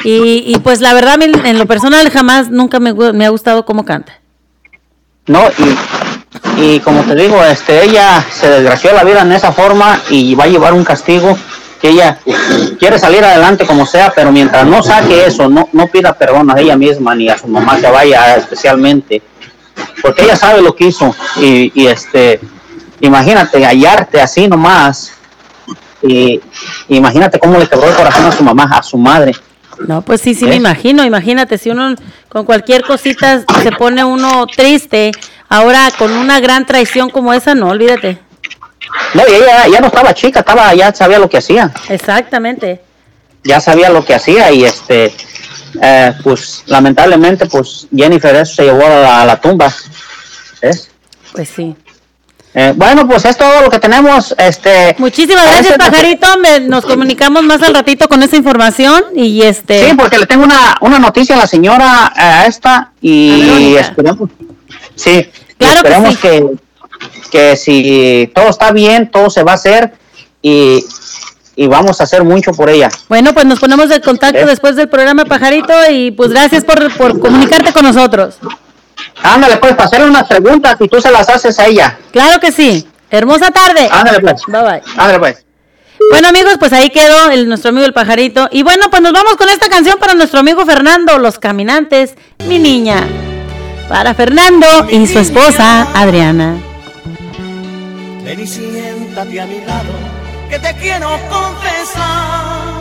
Y, y pues la verdad, en lo personal, jamás nunca me, me ha gustado cómo canta. No, y, y como te digo, este, ella se desgració la vida en esa forma y va a llevar un castigo que ella quiere salir adelante como sea, pero mientras no saque eso, no, no pida perdón a ella misma ni a su mamá que vaya especialmente, porque ella sabe lo que hizo y, y este, imagínate hallarte así nomás y imagínate cómo le quebró el corazón a su mamá, a su madre. No, pues sí, sí ¿Eh? me imagino, imagínate, si uno con cualquier cosita se pone uno triste, ahora con una gran traición como esa, no, olvídate. No, y ella ya no estaba chica, estaba ya sabía lo que hacía. Exactamente. Ya sabía lo que hacía y este, eh, pues lamentablemente, pues Jennifer eso se llevó a la, a la tumba. ¿Ves? Pues sí. Eh, bueno, pues es todo lo que tenemos. Este, Muchísimas gracias, este, Pajarito. Me, nos comunicamos más al ratito con esa información y este. Sí, porque le tengo una, una noticia a la señora a esta y a esperemos. Sí, claro esperemos que, sí. que que si todo está bien, todo se va a hacer y, y vamos a hacer mucho por ella. Bueno, pues nos ponemos de contacto ¿Eh? después del programa Pajarito y pues gracias por, por comunicarte con nosotros. Ándale, pues, para hacerle unas preguntas y tú se las haces a ella. Claro que sí. Hermosa tarde. Ándale, pues. Bye bye. Ándale, pues. Bueno amigos, pues ahí quedó el, nuestro amigo el pajarito. Y bueno, pues nos vamos con esta canción para nuestro amigo Fernando, Los Caminantes, mi niña. Para Fernando y su esposa Adriana. Ven y siéntate a mi lado, que te quiero confesar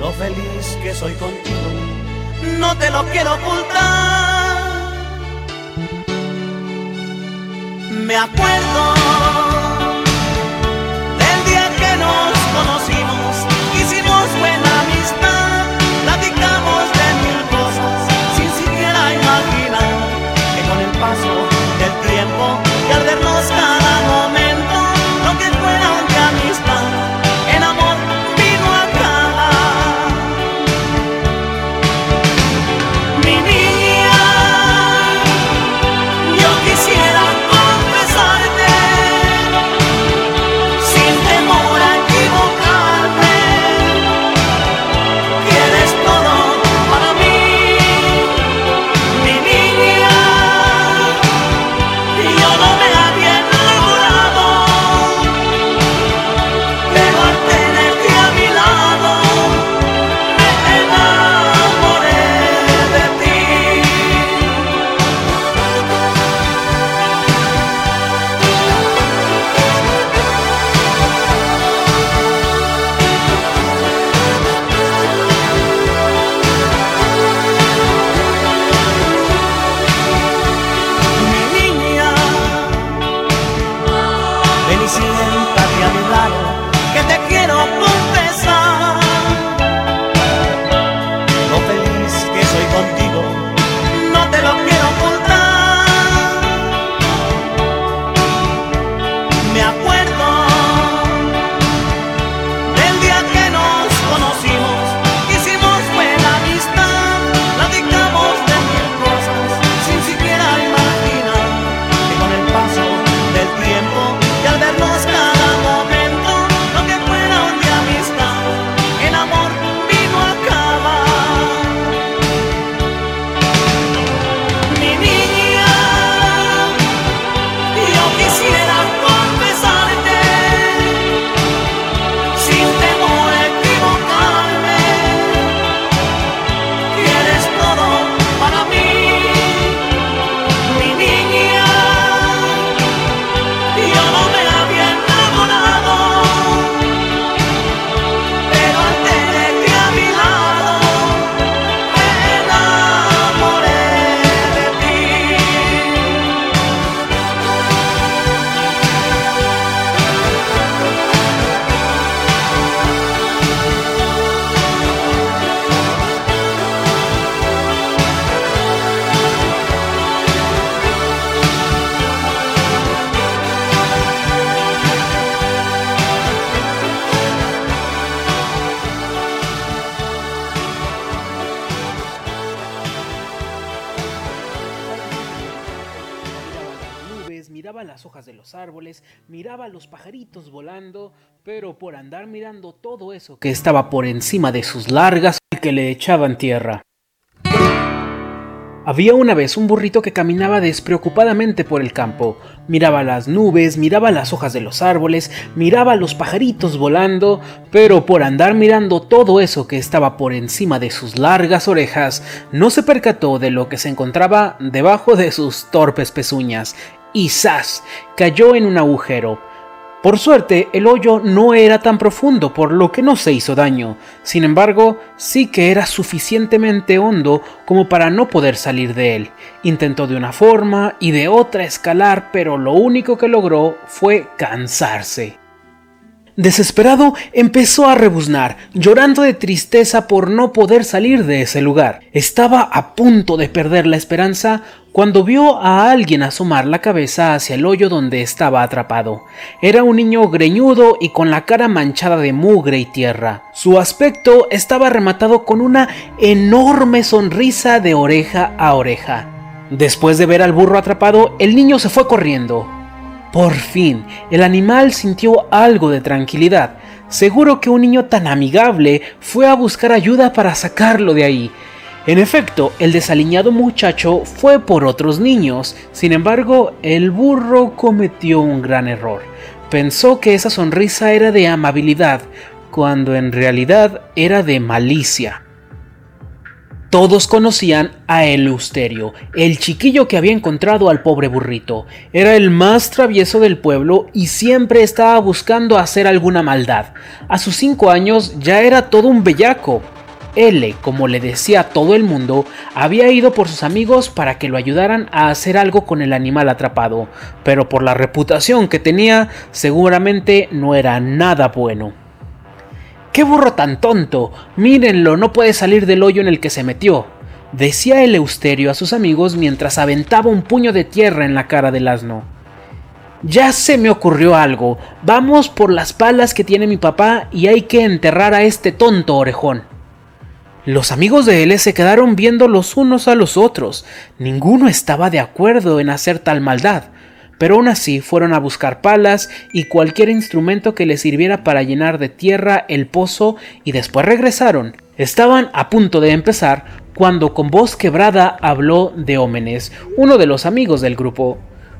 lo feliz que soy contigo, no te lo quiero ocultar. Me acuerdo eso que estaba por encima de sus largas que le echaban tierra. Había una vez un burrito que caminaba despreocupadamente por el campo. Miraba las nubes, miraba las hojas de los árboles, miraba los pajaritos volando, pero por andar mirando todo eso que estaba por encima de sus largas orejas, no se percató de lo que se encontraba debajo de sus torpes pezuñas, y ¡zas! cayó en un agujero. Por suerte, el hoyo no era tan profundo, por lo que no se hizo daño. Sin embargo, sí que era suficientemente hondo como para no poder salir de él. Intentó de una forma y de otra escalar, pero lo único que logró fue cansarse. Desesperado, empezó a rebuznar, llorando de tristeza por no poder salir de ese lugar. Estaba a punto de perder la esperanza cuando vio a alguien asomar la cabeza hacia el hoyo donde estaba atrapado. Era un niño greñudo y con la cara manchada de mugre y tierra. Su aspecto estaba rematado con una enorme sonrisa de oreja a oreja. Después de ver al burro atrapado, el niño se fue corriendo. Por fin, el animal sintió algo de tranquilidad. Seguro que un niño tan amigable fue a buscar ayuda para sacarlo de ahí. En efecto, el desaliñado muchacho fue por otros niños. Sin embargo, el burro cometió un gran error. Pensó que esa sonrisa era de amabilidad, cuando en realidad era de malicia. Todos conocían a Eleusterio, el chiquillo que había encontrado al pobre burrito. Era el más travieso del pueblo y siempre estaba buscando hacer alguna maldad. A sus cinco años ya era todo un bellaco. L, como le decía todo el mundo, había ido por sus amigos para que lo ayudaran a hacer algo con el animal atrapado, pero por la reputación que tenía, seguramente no era nada bueno. ¡Qué burro tan tonto! Mírenlo, no puede salir del hoyo en el que se metió. Decía el Eusterio a sus amigos mientras aventaba un puño de tierra en la cara del asno. Ya se me ocurrió algo. Vamos por las palas que tiene mi papá y hay que enterrar a este tonto orejón. Los amigos de él se quedaron viendo los unos a los otros. Ninguno estaba de acuerdo en hacer tal maldad pero aún así fueron a buscar palas y cualquier instrumento que les sirviera para llenar de tierra el pozo y después regresaron. Estaban a punto de empezar cuando con voz quebrada habló Deómenes, uno de los amigos del grupo.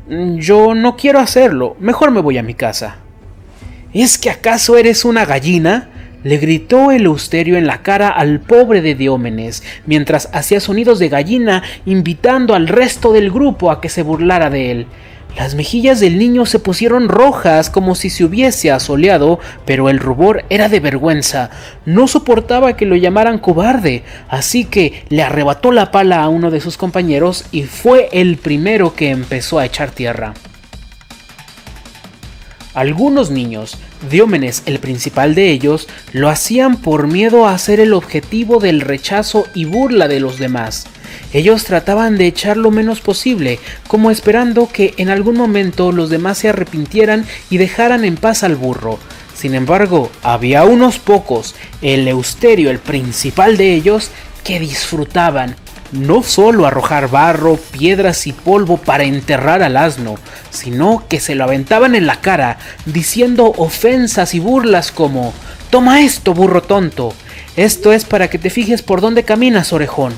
Mm, yo no quiero hacerlo, mejor me voy a mi casa. ¿Es que acaso eres una gallina? le gritó el Eusterio en la cara al pobre de Diómenes, mientras hacía sonidos de gallina, invitando al resto del grupo a que se burlara de él. Las mejillas del niño se pusieron rojas como si se hubiese asoleado, pero el rubor era de vergüenza. No soportaba que lo llamaran cobarde, así que le arrebató la pala a uno de sus compañeros y fue el primero que empezó a echar tierra. Algunos niños, Diómenes el principal de ellos, lo hacían por miedo a ser el objetivo del rechazo y burla de los demás. Ellos trataban de echar lo menos posible, como esperando que en algún momento los demás se arrepintieran y dejaran en paz al burro. Sin embargo, había unos pocos, el Eusterio el principal de ellos, que disfrutaban no solo arrojar barro, piedras y polvo para enterrar al asno, sino que se lo aventaban en la cara, diciendo ofensas y burlas como Toma esto, burro tonto. Esto es para que te fijes por dónde caminas, orejón.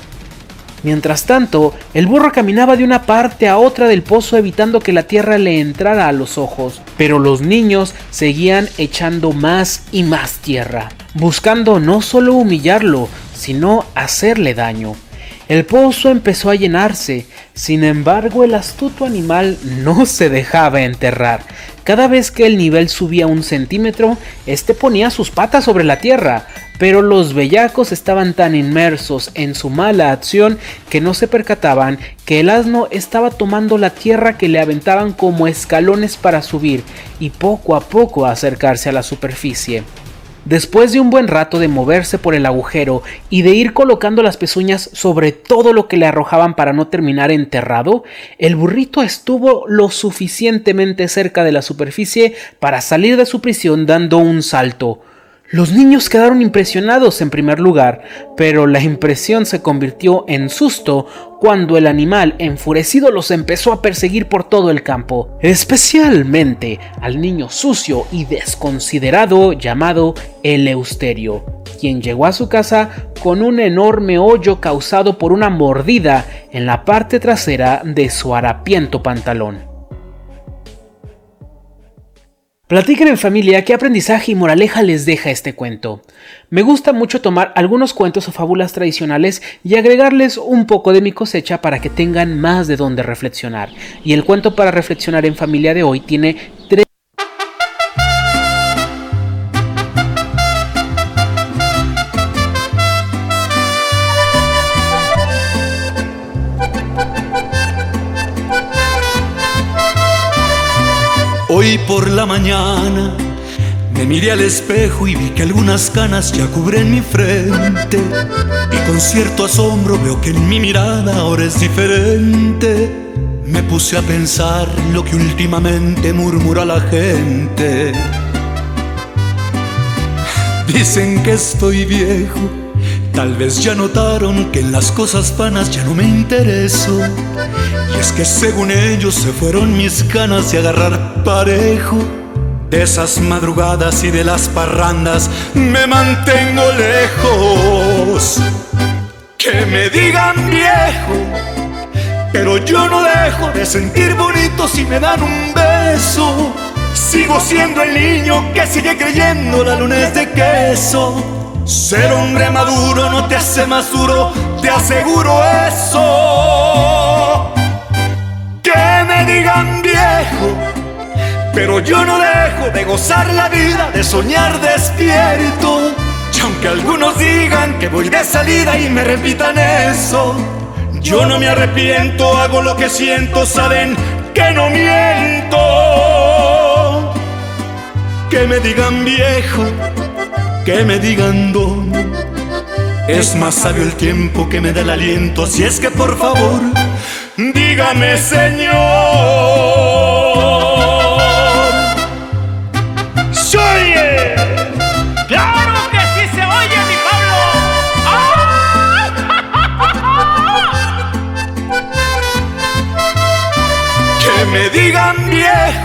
Mientras tanto, el burro caminaba de una parte a otra del pozo evitando que la tierra le entrara a los ojos, pero los niños seguían echando más y más tierra, buscando no solo humillarlo, sino hacerle daño. El pozo empezó a llenarse, sin embargo el astuto animal no se dejaba enterrar. Cada vez que el nivel subía un centímetro, este ponía sus patas sobre la tierra, pero los bellacos estaban tan inmersos en su mala acción que no se percataban que el asno estaba tomando la tierra que le aventaban como escalones para subir y poco a poco acercarse a la superficie. Después de un buen rato de moverse por el agujero y de ir colocando las pezuñas sobre todo lo que le arrojaban para no terminar enterrado, el burrito estuvo lo suficientemente cerca de la superficie para salir de su prisión dando un salto. Los niños quedaron impresionados en primer lugar, pero la impresión se convirtió en susto cuando el animal enfurecido los empezó a perseguir por todo el campo, especialmente al niño sucio y desconsiderado llamado Eleusterio, quien llegó a su casa con un enorme hoyo causado por una mordida en la parte trasera de su harapiento pantalón. Platiquen en familia qué aprendizaje y moraleja les deja este cuento. Me gusta mucho tomar algunos cuentos o fábulas tradicionales y agregarles un poco de mi cosecha para que tengan más de dónde reflexionar. Y el cuento para reflexionar en familia de hoy tiene tres por la mañana me miré al espejo y vi que algunas canas ya cubren mi frente. Y con cierto asombro veo que en mi mirada ahora es diferente. Me puse a pensar lo que últimamente murmura la gente. Dicen que estoy viejo, tal vez ya notaron que en las cosas vanas ya no me intereso. Y es que según ellos se fueron mis ganas de agarrar parejo. De esas madrugadas y de las parrandas me mantengo lejos. Que me digan viejo, pero yo no dejo de sentir bonito si me dan un beso. Sigo siendo el niño que sigue creyendo la luna es de queso. Ser hombre maduro no te hace más duro, te aseguro eso. Que me digan viejo, pero yo no dejo de gozar la vida, de soñar despierto. Y aunque algunos digan que voy de salida y me repitan eso, yo no me arrepiento, hago lo que siento, saben que no miento. Que me digan viejo, que me digan don. Es más sabio el tiempo que me da el aliento, así es que por favor, dígame Señor. ¡Se oye! ¡Claro que sí se oye, mi Pablo! Que me digan viejo,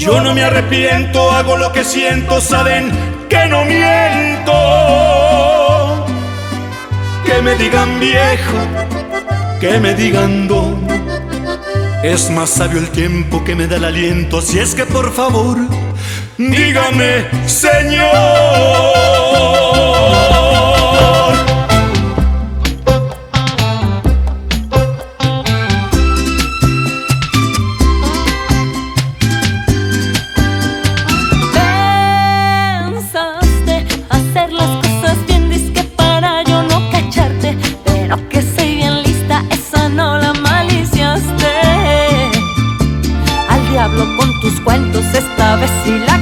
yo no me arrepiento, hago lo que siento, saben que no miento. Que me digan viejo, que me digan don. Es más sabio el tiempo que me da el aliento, así es que por favor, dígame, Señor. Esta vez sí la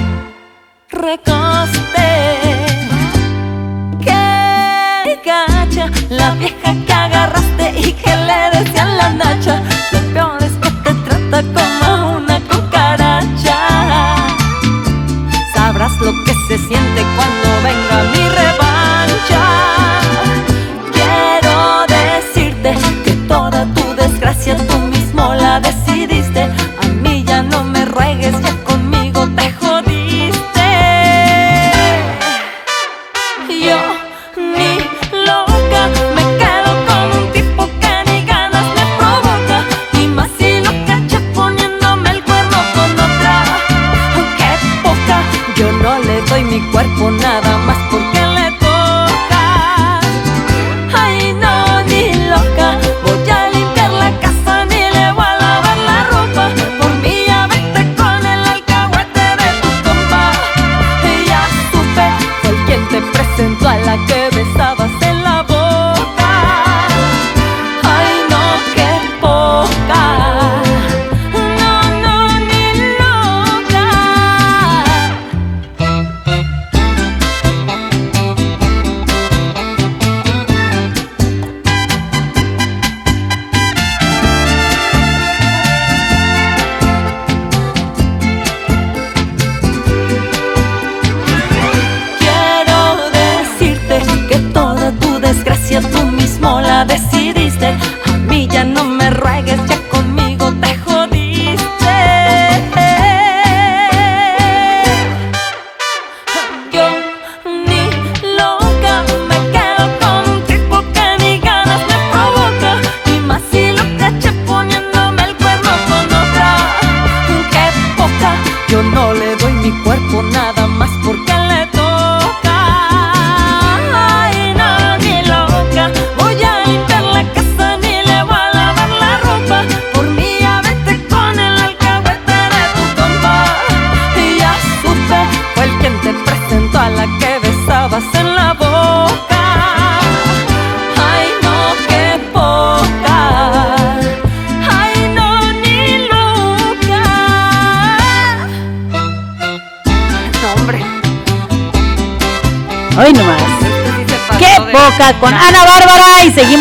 recaste. Que gacha, la vieja que agarraste y que le decían la nacha. Lo peor es que te trata como una cucaracha. Sabrás lo que se siente cuando venga mi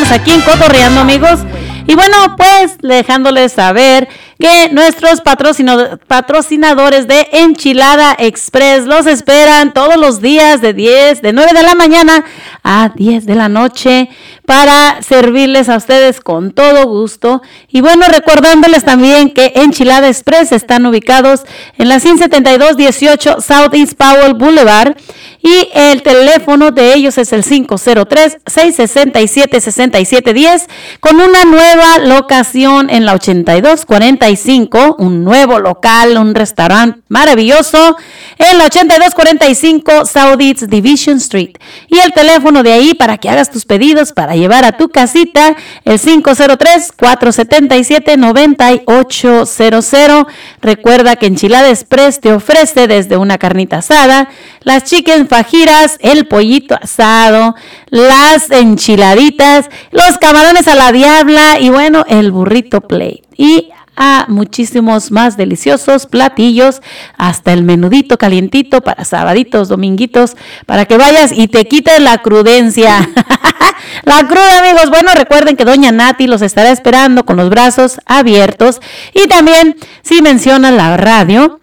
Aquí en Cotorreando, amigos. Y bueno, pues dejándoles saber que nuestros patrocinadores de Enchilada Express los esperan todos los días de 10, de 9 de la mañana a 10 de la noche para servirles a ustedes con todo gusto. Y bueno, recordándoles también que Enchilada Express están ubicados en la 17218 Southeast Powell Boulevard y el teléfono de ellos es el 503-667-6710 con una nueva locación en la 8245, un nuevo local, un restaurante maravilloso en la 8245 Southeast Division Street. Y el teléfono de ahí para que hagas tus pedidos para llevar a tu casita, el 503-477-9800. Recuerda que Enchilada Express te ofrece desde una carnita asada, las chicken fajiras, el pollito asado, las enchiladitas, los camarones a la diabla y bueno, el burrito plate. Y a muchísimos más deliciosos platillos, hasta el menudito calientito para sabaditos, dominguitos, para que vayas y te quites la crudencia. (laughs) la cruda, amigos. Bueno, recuerden que Doña Nati los estará esperando con los brazos abiertos. Y también, si mencionan la radio,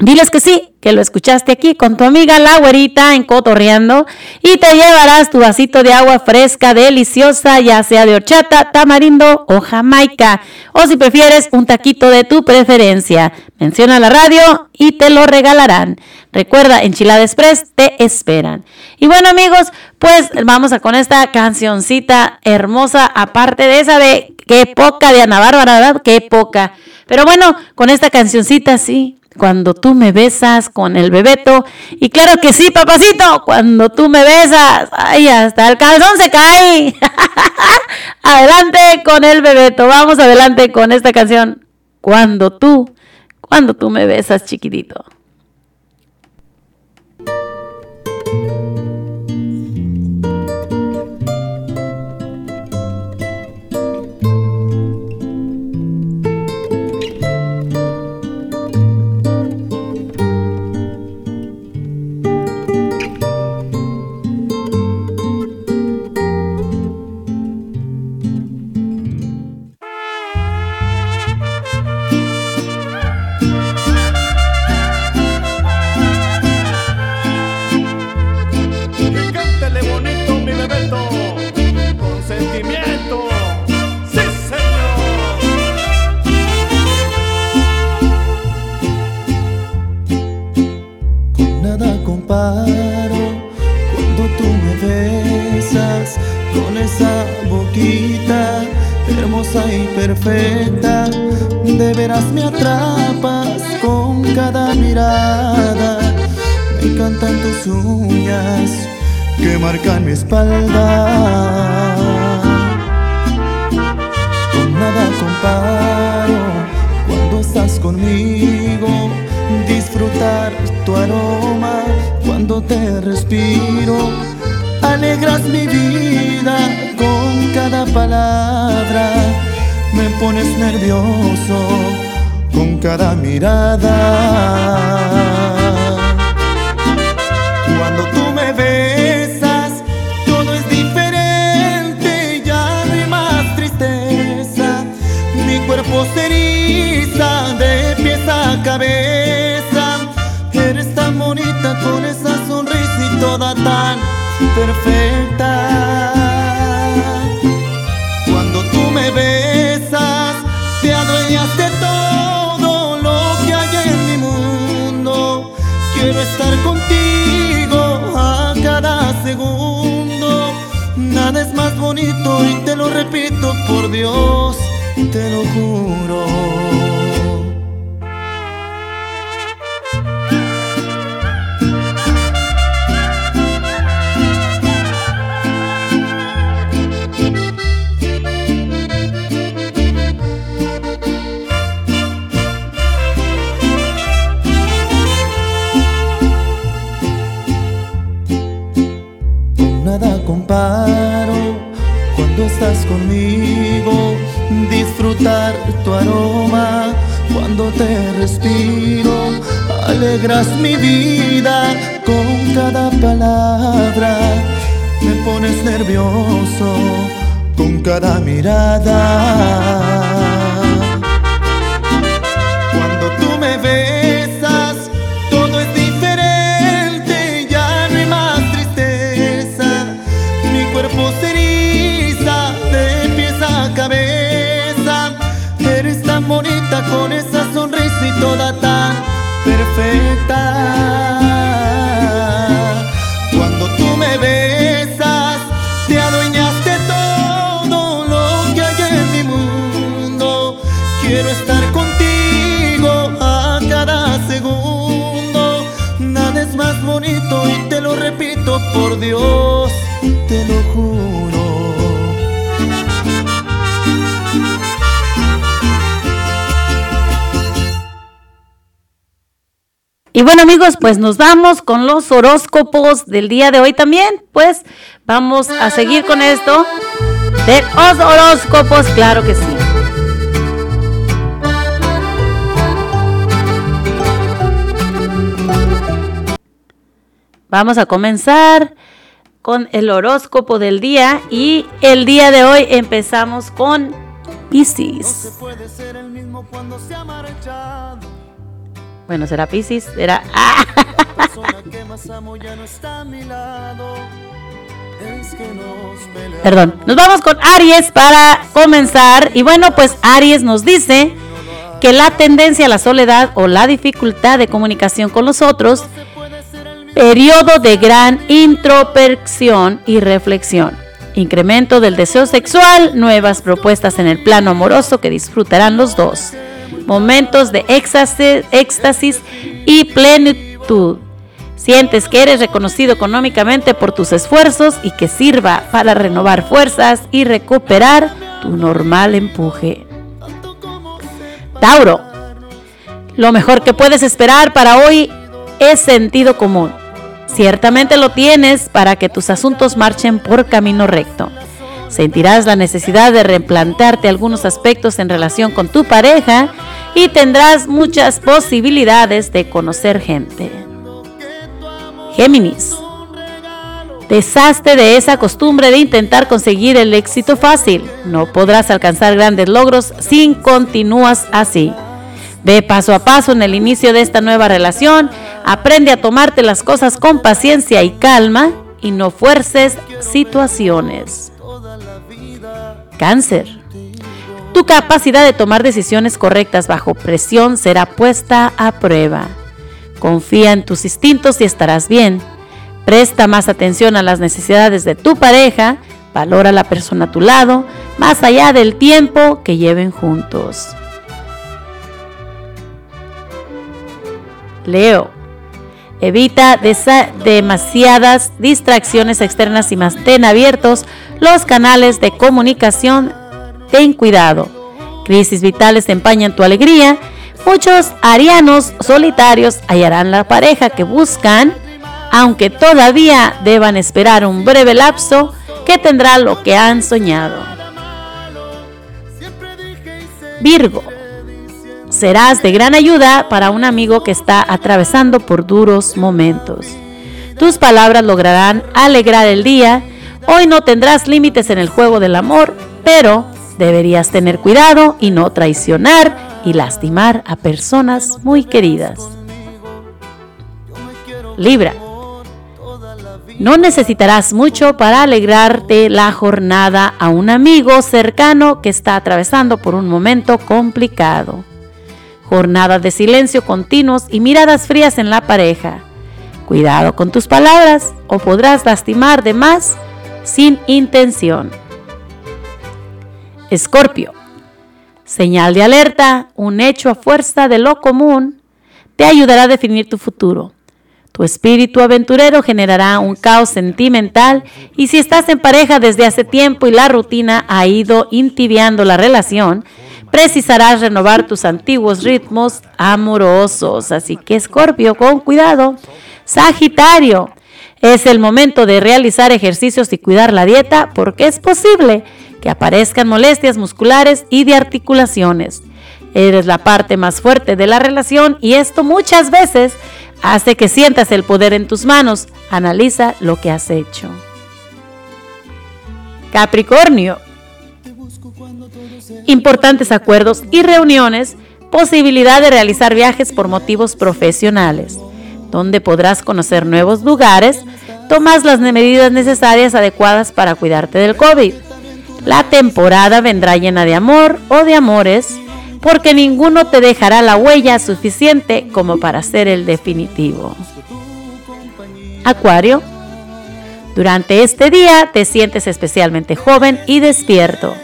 Diles que sí, que lo escuchaste aquí con tu amiga la güerita en Cotorreando y te llevarás tu vasito de agua fresca, deliciosa, ya sea de horchata, tamarindo o jamaica. O si prefieres, un taquito de tu preferencia. Menciona la radio y te lo regalarán. Recuerda, Enchilada Express te esperan. Y bueno, amigos, pues vamos a con esta cancioncita hermosa, aparte de esa de qué poca de Ana Bárbara, ¿verdad? Qué poca. Pero bueno, con esta cancioncita sí, cuando tú me besas con el bebeto. Y claro que sí, papacito, cuando tú me besas, ay, hasta el calzón se cae. (laughs) adelante con el bebeto, vamos adelante con esta canción. Cuando tú, cuando tú me besas, chiquitito. De veras me atrapas con cada mirada. Me encantan tus uñas que marcan mi espalda. Con nada comparo cuando estás conmigo, disfrutar tu aroma cuando te respiro. Alegras mi vida con cada palabra, me pones nervioso con cada mirada. Cuando tú me besas, todo es diferente, ya no hay más tristeza. Mi cuerpo se eriza de pies a cabeza. Eres tan bonita con esa sonrisa y toda tan perfecta. Tú me besas, te adueñas de todo lo que hay en mi mundo. Quiero estar contigo a cada segundo. Nada es más bonito y te lo repito por Dios, te lo juro. Conmigo, disfrutar tu aroma cuando te respiro. Alegras mi vida con cada palabra. Me pones nervioso con cada mirada. Cuando tú me besas, te adueñas de todo lo que hay en mi mundo. Quiero estar contigo a cada segundo. Nada es más bonito y te lo repito por Dios, te lo juro. Y bueno amigos, pues nos vamos con los horóscopos del día de hoy también. Pues vamos a seguir con esto de los horóscopos, claro que sí. Vamos a comenzar con el horóscopo del día y el día de hoy empezamos con Pisces. Puede ser el mismo cuando se. Bueno, será Pisces, será ¡Ah! (laughs) La persona que más amo ya no está a mi lado. Es que nos peleamos. Perdón, nos vamos con Aries para comenzar. Y bueno, pues Aries nos dice que la tendencia a la soledad o la dificultad de comunicación con los otros, periodo de gran introspección y reflexión, incremento del deseo sexual, nuevas propuestas en el plano amoroso que disfrutarán los dos, momentos de éxtasis, y plenitud. Sientes que eres reconocido económicamente por tus esfuerzos y que sirva para renovar fuerzas y recuperar tu normal empuje. Tauro, lo mejor que puedes esperar para hoy es sentido común. Ciertamente lo tienes para que tus asuntos marchen por camino recto. Sentirás la necesidad de replantearte algunos aspectos en relación con tu pareja y tendrás muchas posibilidades de conocer gente. Géminis. Deshazte de esa costumbre de intentar conseguir el éxito fácil. No podrás alcanzar grandes logros si continúas así. Ve paso a paso en el inicio de esta nueva relación, aprende a tomarte las cosas con paciencia y calma y no fuerces situaciones. Cáncer. Tu capacidad de tomar decisiones correctas bajo presión será puesta a prueba. Confía en tus instintos y estarás bien. Presta más atención a las necesidades de tu pareja, valora a la persona a tu lado, más allá del tiempo que lleven juntos. Leo. Evita demasiadas distracciones externas y mantén abiertos los canales de comunicación. Ten cuidado. Crisis vitales empañan tu alegría. Muchos arianos solitarios hallarán la pareja que buscan, aunque todavía deban esperar un breve lapso que tendrá lo que han soñado. Virgo. Serás de gran ayuda para un amigo que está atravesando por duros momentos. Tus palabras lograrán alegrar el día. Hoy no tendrás límites en el juego del amor, pero deberías tener cuidado y no traicionar y lastimar a personas muy queridas. Libra. No necesitarás mucho para alegrarte la jornada a un amigo cercano que está atravesando por un momento complicado. Jornadas de silencio continuos y miradas frías en la pareja. Cuidado con tus palabras o podrás lastimar de más sin intención. Escorpio. Señal de alerta, un hecho a fuerza de lo común, te ayudará a definir tu futuro. Tu espíritu aventurero generará un caos sentimental y si estás en pareja desde hace tiempo y la rutina ha ido intibiando la relación, precisarás renovar tus antiguos ritmos amorosos. Así que Escorpio, con cuidado. Sagitario, es el momento de realizar ejercicios y cuidar la dieta porque es posible que aparezcan molestias musculares y de articulaciones. Eres la parte más fuerte de la relación y esto muchas veces hace que sientas el poder en tus manos. Analiza lo que has hecho. Capricornio. Importantes acuerdos y reuniones, posibilidad de realizar viajes por motivos profesionales, donde podrás conocer nuevos lugares, tomas las medidas necesarias adecuadas para cuidarte del COVID. La temporada vendrá llena de amor o de amores, porque ninguno te dejará la huella suficiente como para ser el definitivo. Acuario. Durante este día te sientes especialmente joven y despierto,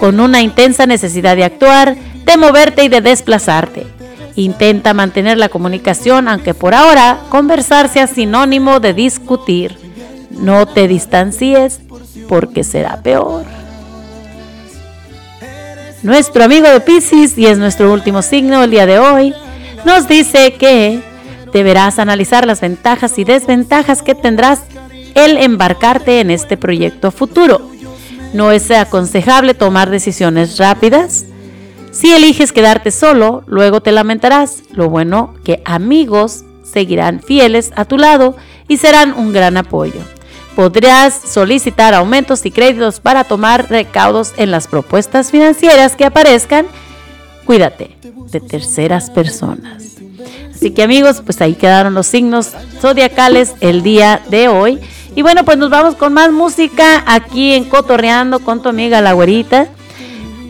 con una intensa necesidad de actuar, de moverte y de desplazarte. Intenta mantener la comunicación, aunque por ahora conversar sea sinónimo de discutir. No te distancies porque será peor. Nuestro amigo de Pisces, y es nuestro último signo el día de hoy, nos dice que deberás analizar las ventajas y desventajas que tendrás el embarcarte en este proyecto futuro. No es aconsejable tomar decisiones rápidas. Si eliges quedarte solo, luego te lamentarás. Lo bueno que amigos seguirán fieles a tu lado y serán un gran apoyo. Podrás solicitar aumentos y créditos para tomar recaudos en las propuestas financieras que aparezcan. Cuídate de terceras personas. Así que amigos, pues ahí quedaron los signos zodiacales el día de hoy. Y bueno, pues nos vamos con más música aquí en Cotorreando con tu amiga la güerita.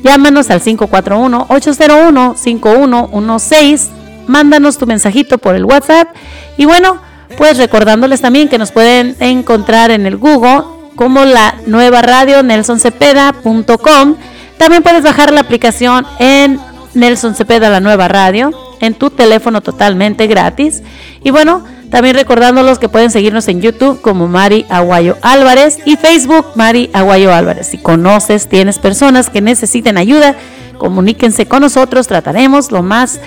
Llámanos al 541-801-5116. Mándanos tu mensajito por el WhatsApp. Y bueno, pues recordándoles también que nos pueden encontrar en el Google como la nueva radio nelsoncepeda.com. También puedes bajar la aplicación en Nelson Cepeda, la nueva radio, en tu teléfono totalmente gratis. Y bueno, también recordándolos que pueden seguirnos en YouTube como Mari Aguayo Álvarez y Facebook Mari Aguayo Álvarez. Si conoces, tienes personas que necesiten ayuda, comuníquense con nosotros, trataremos lo más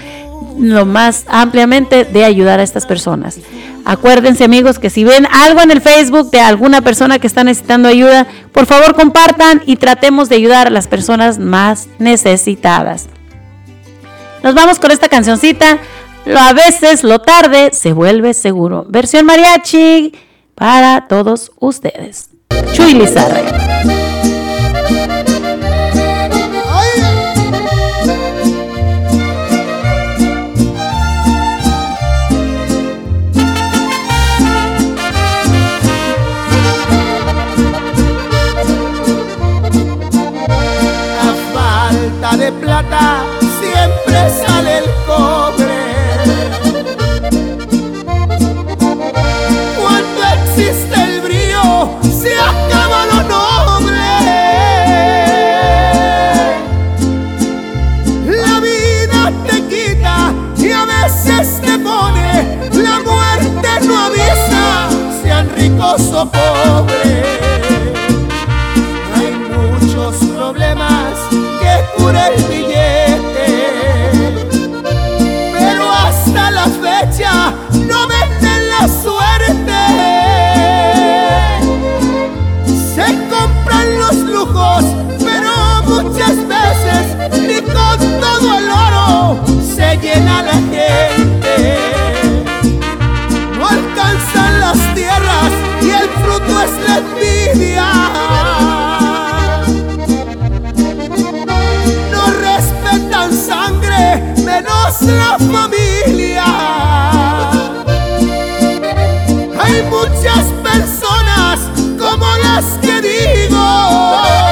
lo más ampliamente de ayudar a estas personas. Acuérdense amigos que si ven algo en el Facebook de alguna persona que está necesitando ayuda, por favor compartan y tratemos de ayudar a las personas más necesitadas. Nos vamos con esta cancioncita a veces lo tarde se vuelve seguro. Versión mariachi para todos ustedes. Chuy Lizarre. pobre. Menos la familia. Hay muchas personas como las que digo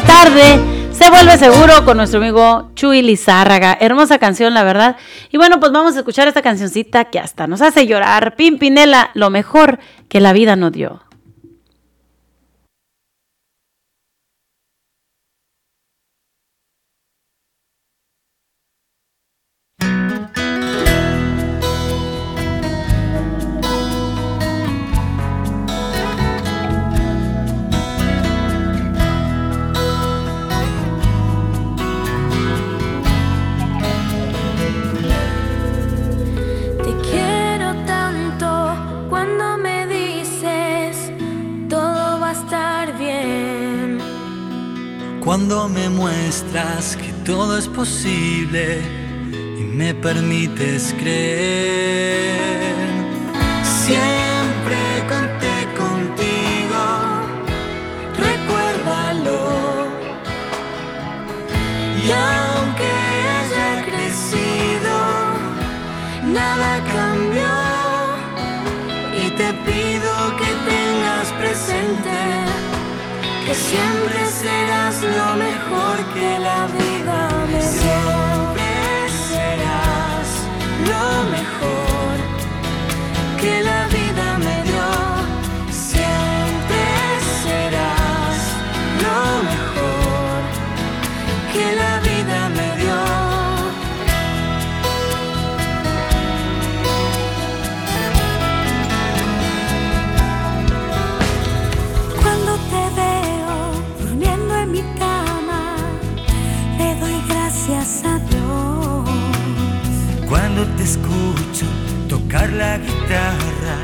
tarde se vuelve seguro con nuestro amigo Chuy Lizárraga. Hermosa canción, la verdad. Y bueno, pues vamos a escuchar esta cancioncita que hasta nos hace llorar. Pimpinela, lo mejor que la vida nos dio. Cuando me muestras que todo es posible y me permites creer. Siempre conté contigo, recuérdalo. Y aunque haya crecido, nada cambió. Y te pido que tengas presente que siempre serás lo mejor que la vida me dio. Siempre serás lo mejor Cuando te escucho tocar la guitarra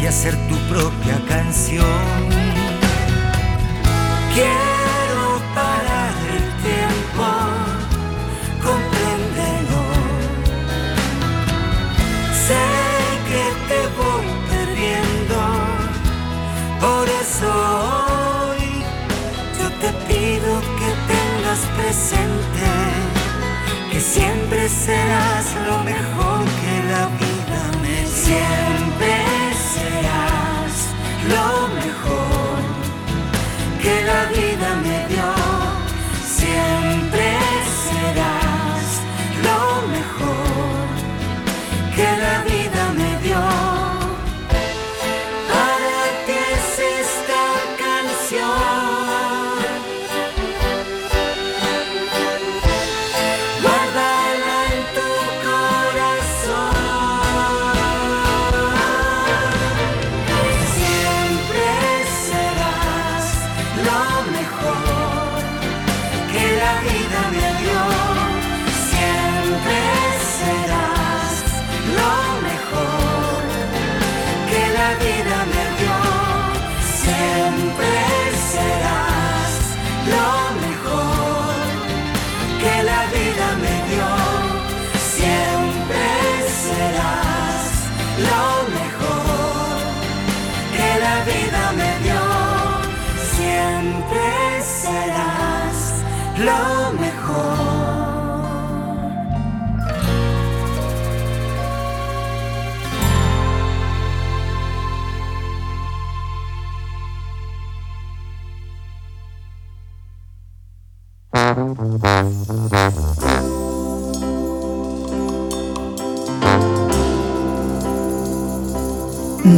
y hacer tu propia canción. Quiero parar el tiempo, compréndelo. Sé que te voy perdiendo, por eso hoy yo te pido que tengas presente siempre serás lo mejor que la vida me dio. Siempre serás lo mejor que la vida me dio. Siempre serás lo mejor que la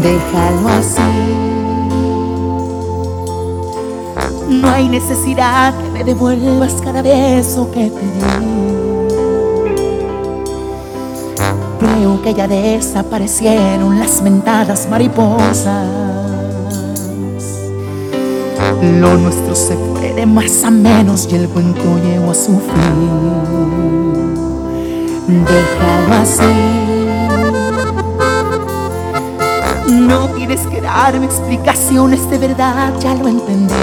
Déjalo así. No hay necesidad que me devuelvas cada beso que te di. Creo que ya desaparecieron las mentadas mariposas. Lo nuestro se fue de más a menos y el cuento llegó a su fin. Déjalo así. No tienes que darme explicaciones de verdad, ya lo entendí.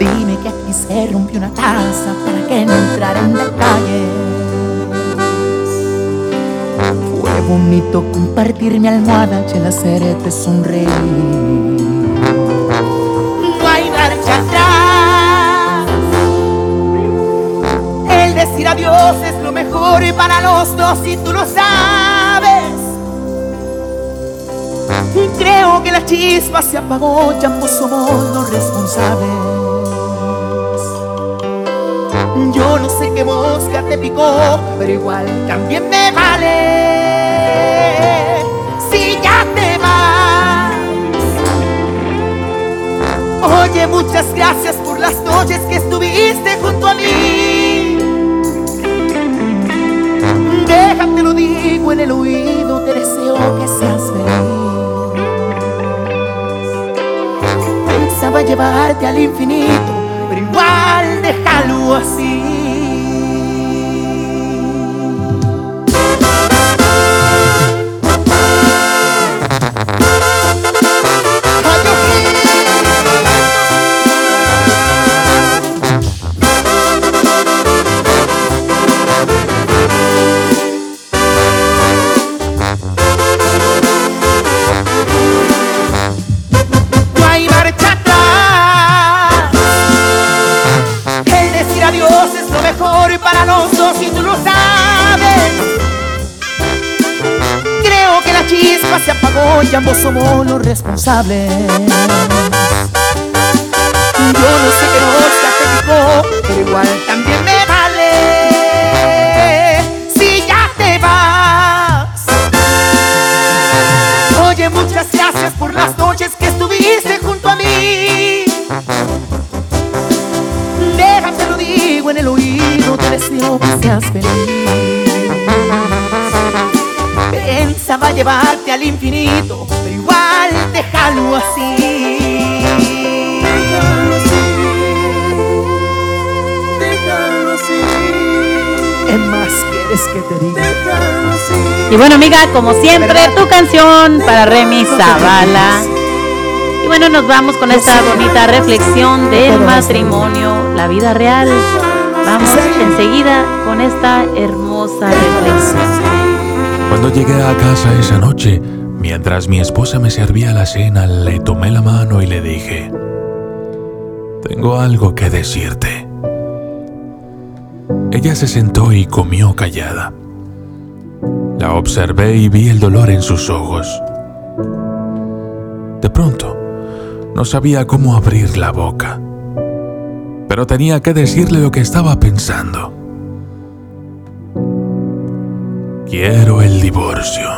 Dime que aquí se rompió una taza para que no entrara en detalles. Fue bonito compartir mi almohada y el hacerte sonreír. No hay marcha atrás. El decir adiós es lo mejor para los dos y tú lo sabes. Creo que la chispa se apagó, ya ambos somos los responsables. Yo no sé qué mosca te picó, pero igual también me vale. Si ya te vas. Oye, muchas gracias por las noches que estuviste junto a mí. Déjate lo digo en el oído, te deseo que seas feliz. Pensaba llevarte al infinito, pero igual déjalo así. Y ambos somos los responsables. Yo no sé qué mosca te picó, pero igual también me vale. Si ya te vas. Oye, muchas gracias por las noches que estuviste junto a mí. Déjate lo digo en el oído, te deseo que seas feliz. Llevarte al infinito, pero igual déjalo así. Déjalo así. Déjalo así. ¿Qué más quieres que te diga? Déjalo así. Y bueno, amiga, como siempre, tu canción para Remy Zavala. Y bueno, nos vamos con esta bonita reflexión del matrimonio, la vida real. Vamos enseguida con esta hermosa reflexión. Cuando llegué a casa esa noche, mientras mi esposa me servía la cena, le tomé la mano y le dije, tengo algo que decirte. Ella se sentó y comió callada. La observé y vi el dolor en sus ojos. De pronto, no sabía cómo abrir la boca, pero tenía que decirle lo que estaba pensando. Quiero el divorcio.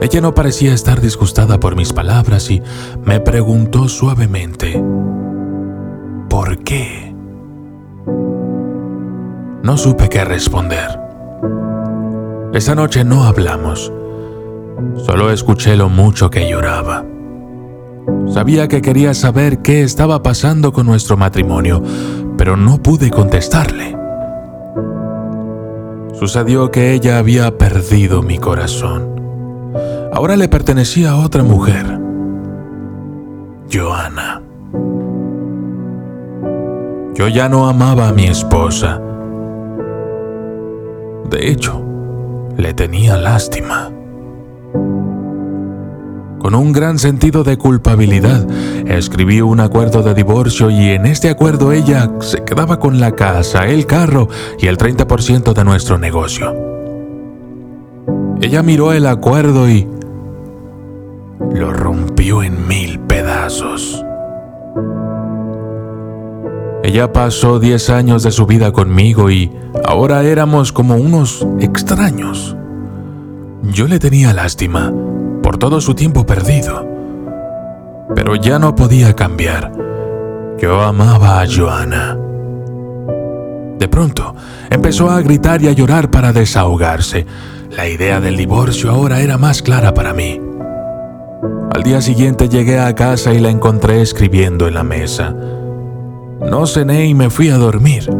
Ella no parecía estar disgustada por mis palabras y me preguntó suavemente, ¿por qué? No supe qué responder. Esa noche no hablamos. Solo escuché lo mucho que lloraba. Sabía que quería saber qué estaba pasando con nuestro matrimonio, pero no pude contestarle. Sucedió que ella había perdido mi corazón. Ahora le pertenecía a otra mujer, Joana. Yo ya no amaba a mi esposa. De hecho, le tenía lástima. Con un gran sentido de culpabilidad, escribí un acuerdo de divorcio y en este acuerdo ella se quedaba con la casa, el carro y el 30% de nuestro negocio. Ella miró el acuerdo y lo rompió en mil pedazos. Ella pasó 10 años de su vida conmigo y ahora éramos como unos extraños. Yo le tenía lástima por todo su tiempo perdido, pero ya no podía cambiar. Yo amaba a Joana. De pronto, empezó a gritar y a llorar para desahogarse. La idea del divorcio ahora era más clara para mí. Al día siguiente llegué a casa y la encontré escribiendo en la mesa. No cené y me fui a dormir.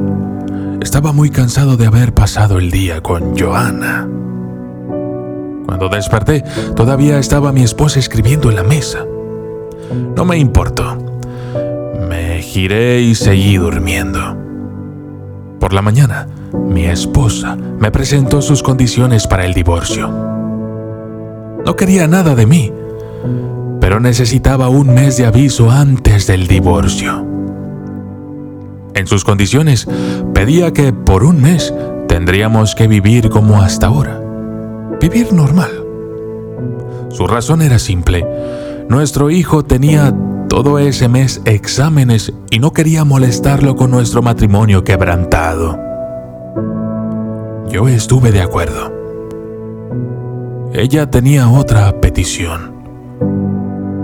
Estaba muy cansado de haber pasado el día con Joana. Cuando desperté, todavía estaba mi esposa escribiendo en la mesa. No me importó. Me giré y seguí durmiendo. Por la mañana, mi esposa me presentó sus condiciones para el divorcio. No quería nada de mí, pero necesitaba un mes de aviso antes del divorcio. En sus condiciones, pedía que por un mes tendríamos que vivir como hasta ahora. Vivir normal. Su razón era simple. Nuestro hijo tenía todo ese mes exámenes y no quería molestarlo con nuestro matrimonio quebrantado. Yo estuve de acuerdo. Ella tenía otra petición.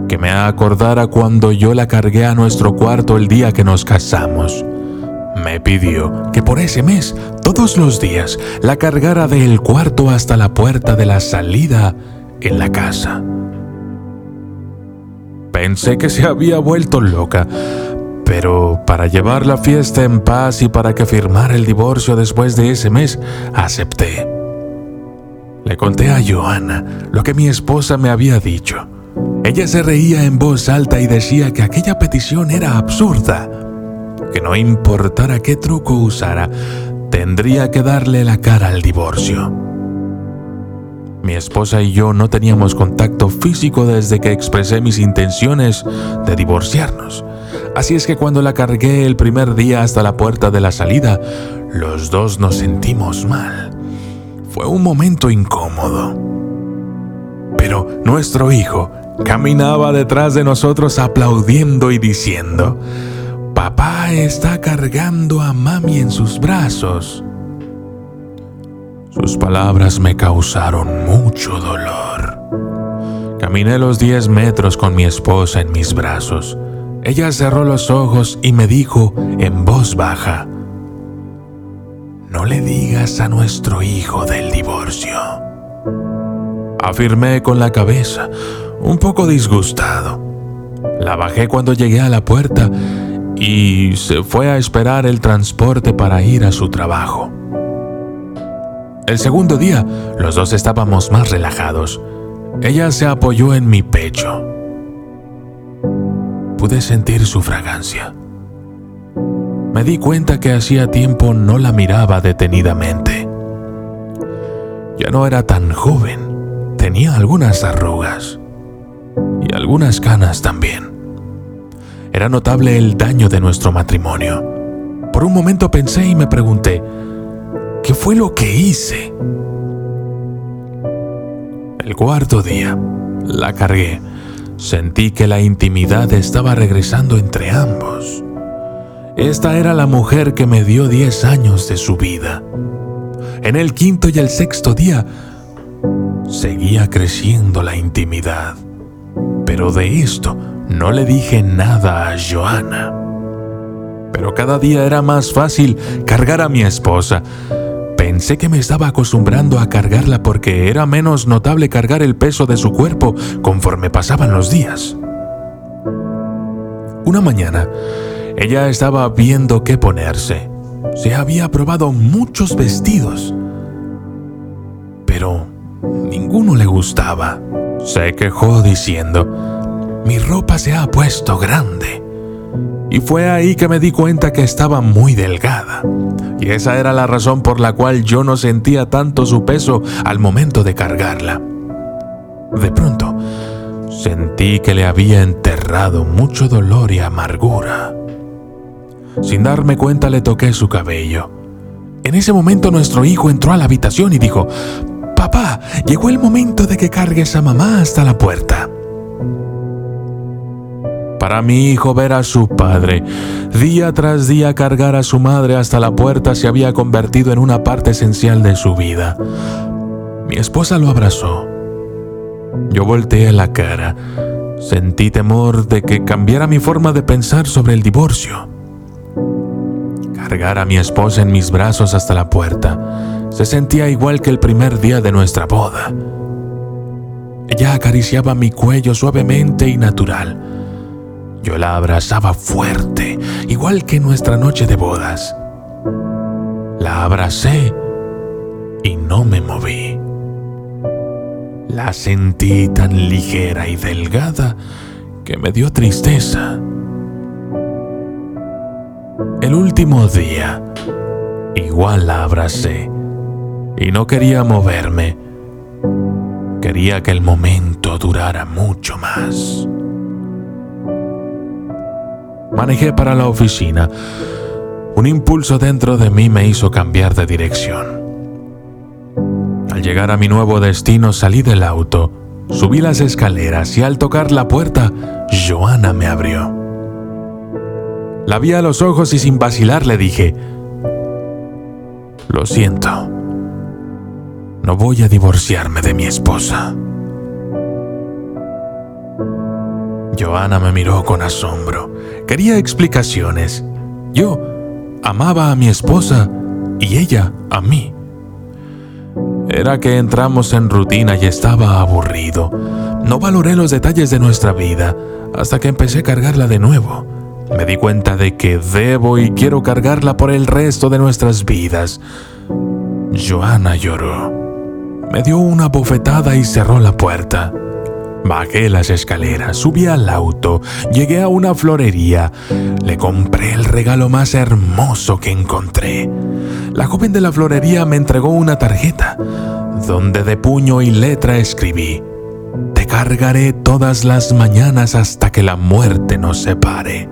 Que me acordara cuando yo la cargué a nuestro cuarto el día que nos casamos. Me pidió que por ese mes, todos los días, la cargara del cuarto hasta la puerta de la salida en la casa. Pensé que se había vuelto loca, pero para llevar la fiesta en paz y para que firmara el divorcio después de ese mes, acepté. Le conté a Joana lo que mi esposa me había dicho. Ella se reía en voz alta y decía que aquella petición era absurda, que no importara qué truco usara, tendría que darle la cara al divorcio. Mi esposa y yo no teníamos contacto físico desde que expresé mis intenciones de divorciarnos. Así es que cuando la cargué el primer día hasta la puerta de la salida, los dos nos sentimos mal. Fue un momento incómodo. Pero nuestro hijo caminaba detrás de nosotros aplaudiendo y diciendo, Papá está cargando a mami en sus brazos. Sus palabras me causaron mucho dolor. Caminé los 10 metros con mi esposa en mis brazos. Ella cerró los ojos y me dijo en voz baja, no le digas a nuestro hijo del divorcio. Afirmé con la cabeza, un poco disgustado. La bajé cuando llegué a la puerta y se fue a esperar el transporte para ir a su trabajo. El segundo día, los dos estábamos más relajados. Ella se apoyó en mi pecho. Pude sentir su fragancia. Me di cuenta que hacía tiempo no la miraba detenidamente. Ya no era tan joven. Tenía algunas arrugas. Y algunas canas también. Era notable el daño de nuestro matrimonio. Por un momento pensé y me pregunté, ¿qué fue lo que hice? El cuarto día, la cargué. Sentí que la intimidad estaba regresando entre ambos. Esta era la mujer que me dio 10 años de su vida. En el quinto y el sexto día, seguía creciendo la intimidad. Pero de esto no le dije nada a Joana. Pero cada día era más fácil cargar a mi esposa. Pensé que me estaba acostumbrando a cargarla porque era menos notable cargar el peso de su cuerpo conforme pasaban los días. Una mañana, ella estaba viendo qué ponerse. Se había probado muchos vestidos, pero ninguno le gustaba. Se quejó diciendo, mi ropa se ha puesto grande. Y fue ahí que me di cuenta que estaba muy delgada. Y esa era la razón por la cual yo no sentía tanto su peso al momento de cargarla. De pronto, sentí que le había enterrado mucho dolor y amargura. Sin darme cuenta le toqué su cabello. En ese momento nuestro hijo entró a la habitación y dijo, Papá, llegó el momento de que cargues a mamá hasta la puerta. Para mi hijo ver a su padre, día tras día cargar a su madre hasta la puerta se había convertido en una parte esencial de su vida. Mi esposa lo abrazó. Yo volteé la cara. Sentí temor de que cambiara mi forma de pensar sobre el divorcio. Cargar a mi esposa en mis brazos hasta la puerta se sentía igual que el primer día de nuestra boda. Ella acariciaba mi cuello suavemente y natural. Yo la abrazaba fuerte, igual que nuestra noche de bodas. La abracé y no me moví. La sentí tan ligera y delgada que me dio tristeza. El último día, igual la abracé y no quería moverme. Quería que el momento durara mucho más. Manejé para la oficina. Un impulso dentro de mí me hizo cambiar de dirección. Al llegar a mi nuevo destino salí del auto, subí las escaleras y al tocar la puerta, Joana me abrió. La vi a los ojos y sin vacilar le dije, lo siento, no voy a divorciarme de mi esposa. Joana me miró con asombro. Quería explicaciones. Yo amaba a mi esposa y ella a mí. Era que entramos en rutina y estaba aburrido. No valoré los detalles de nuestra vida hasta que empecé a cargarla de nuevo. Me di cuenta de que debo y quiero cargarla por el resto de nuestras vidas. Joana lloró. Me dio una bofetada y cerró la puerta. Bajé las escaleras, subí al auto, llegué a una florería, le compré el regalo más hermoso que encontré. La joven de la florería me entregó una tarjeta, donde de puño y letra escribí, Te cargaré todas las mañanas hasta que la muerte nos separe.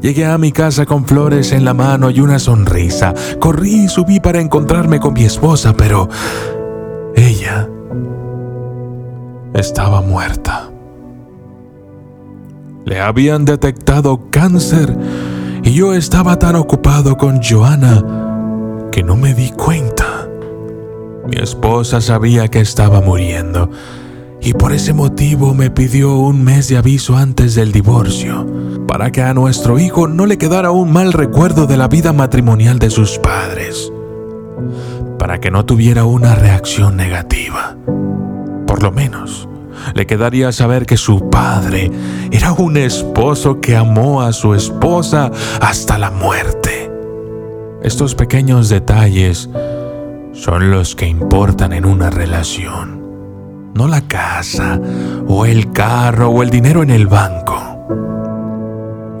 Llegué a mi casa con flores en la mano y una sonrisa. Corrí y subí para encontrarme con mi esposa, pero ella estaba muerta. Le habían detectado cáncer y yo estaba tan ocupado con Joana que no me di cuenta. Mi esposa sabía que estaba muriendo y por ese motivo me pidió un mes de aviso antes del divorcio, para que a nuestro hijo no le quedara un mal recuerdo de la vida matrimonial de sus padres, para que no tuviera una reacción negativa. Por lo menos, le quedaría saber que su padre era un esposo que amó a su esposa hasta la muerte. Estos pequeños detalles son los que importan en una relación, no la casa o el carro o el dinero en el banco.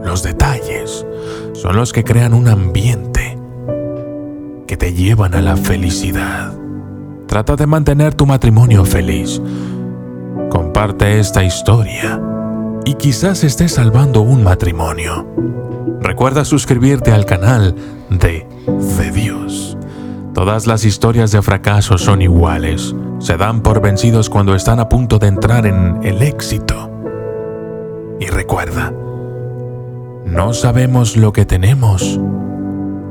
Los detalles son los que crean un ambiente que te llevan a la felicidad. Trata de mantener tu matrimonio feliz. Comparte esta historia y quizás estés salvando un matrimonio. Recuerda suscribirte al canal de De Dios. Todas las historias de fracaso son iguales. Se dan por vencidos cuando están a punto de entrar en el éxito. Y recuerda, no sabemos lo que tenemos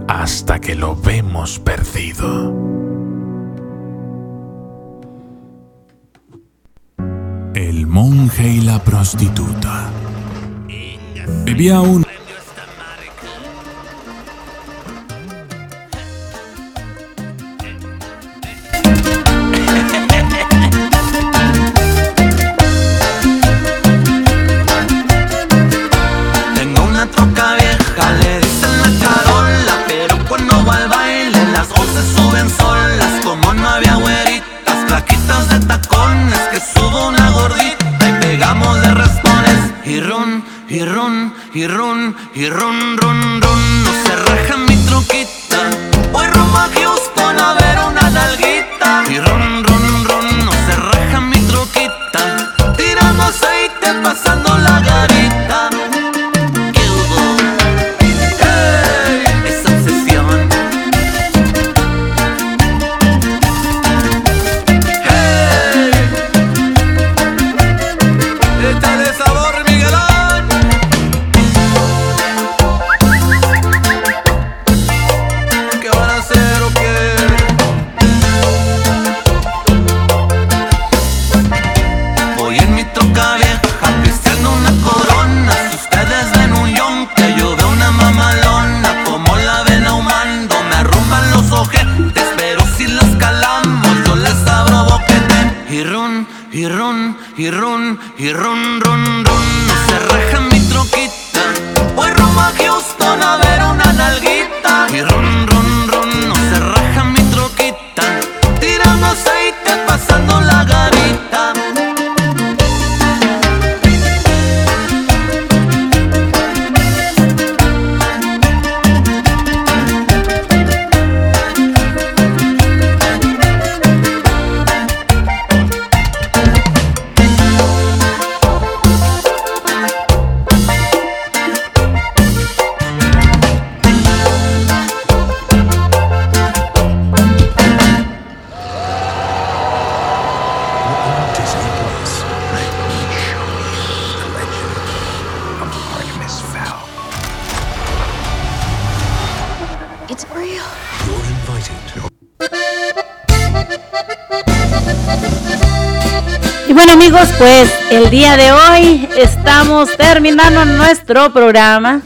hasta que lo vemos perdido. Monje y la prostituta. Vivía un... ron, y ron, y ron, ron, ron. No se raja mi troquita. Voy rumbo a Houston a ver una nalguita. Y ron, ron. Pues el día de hoy estamos terminando nuestro programa.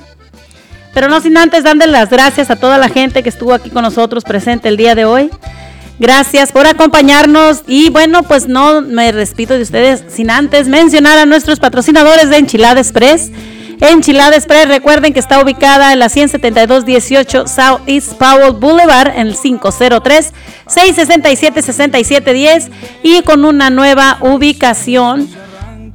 Pero no sin antes darle las gracias a toda la gente que estuvo aquí con nosotros presente el día de hoy. Gracias por acompañarnos y bueno, pues no me despido de ustedes sin antes mencionar a nuestros patrocinadores de Enchilada Express. Enchilada Express, recuerden que está ubicada en la 17218 South East Powell Boulevard en el 503 667 6710 y con una nueva ubicación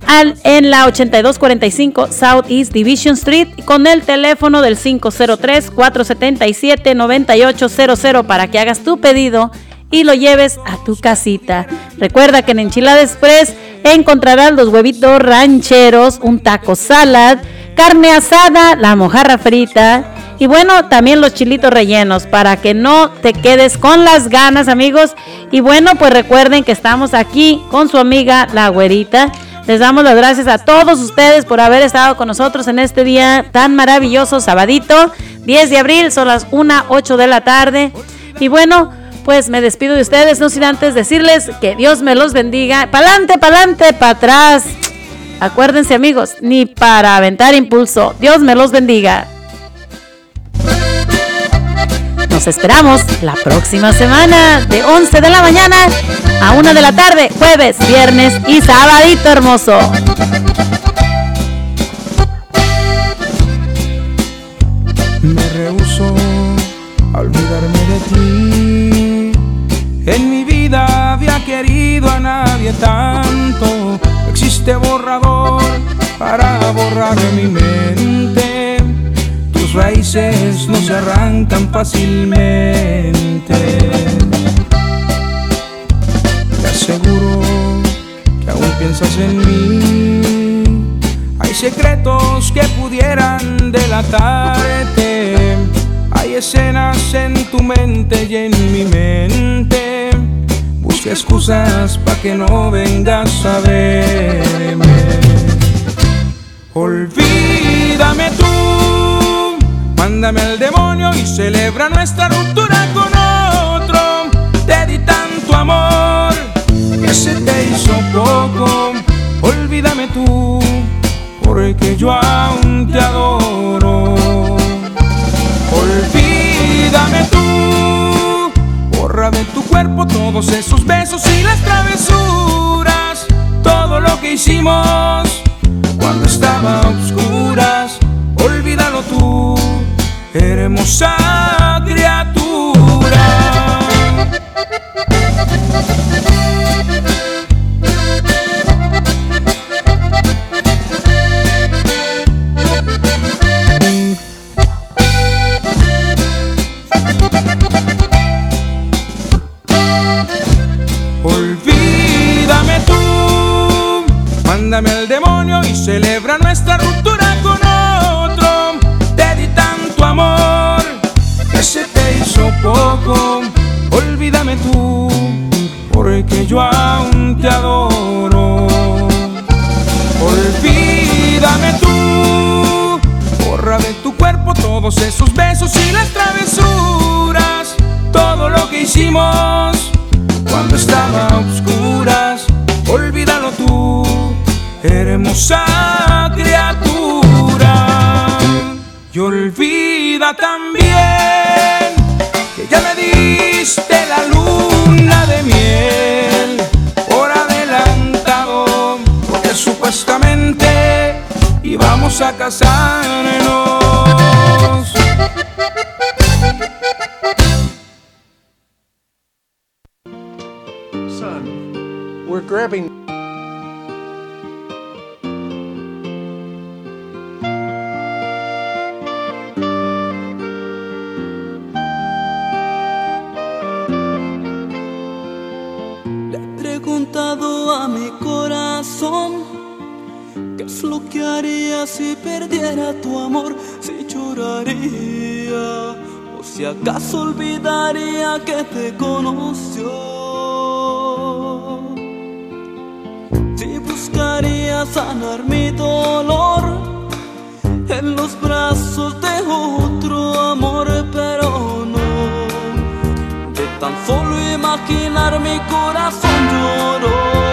al, en la 8245 South East Division Street con el teléfono del 503 477 9800 para que hagas tu pedido y lo lleves a tu casita. Recuerda que en Enchilada Express encontrarás los huevitos rancheros, un taco salad, carne asada, la mojarra frita y bueno, también los chilitos rellenos para que no te quedes con las ganas, amigos. Y bueno, pues recuerden que estamos aquí con su amiga la güerita. Les damos las gracias a todos ustedes por haber estado con nosotros en este día tan maravilloso, sabadito, 10 de abril, son las 1, 8 de la tarde. Y bueno, pues me despido de ustedes, no sin antes decirles que Dios me los bendiga. Pa'lante, pa'lante, para atrás. Acuérdense amigos, ni para aventar impulso. Dios me los bendiga. Nos esperamos la próxima semana de 11 de la mañana a 1 de la tarde, jueves, viernes y sabadito hermoso. Me rehuso a olvidarme de ti. En mi vida había querido a nadie tanto. Existe borrador para borrar de mi mente. Tus raíces no se arrancan fácilmente. Te aseguro que aún piensas en mí. Hay secretos que pudieran delatarte. Hay escenas en tu mente y en mi mente. Excusas para que no vengas a verme. Olvídame tú, mándame al demonio y celebra nuestra ruptura con otro. Te di tanto amor que se te hizo poco. Olvídame tú, porque yo aún te adoro. Olvídame tú, borra de tu cuerpo todos esos besos y las travesuras, todo lo que hicimos cuando estaba oscuras. Olvídalo tú, hermosa criatura. Mándame al demonio y celebra nuestra ruptura con otro. Te di tanto amor que se te hizo poco. Olvídame tú, porque yo aún te adoro. Olvídame tú, borra de tu cuerpo todos esos besos y las travesuras, todo lo que hicimos cuando estaba a oscuras. Olvídalo tú, hermosa criatura. Y olvida también que ya me diste la luna de miel por adelantado, porque supuestamente íbamos a casarnos. Son, we're grabbing. Si perdiera tu amor, si lloraría o si acaso olvidaría que te conoció. Si buscaría sanar mi dolor en los brazos de otro amor, pero no. De tan solo imaginar mi corazón lloró.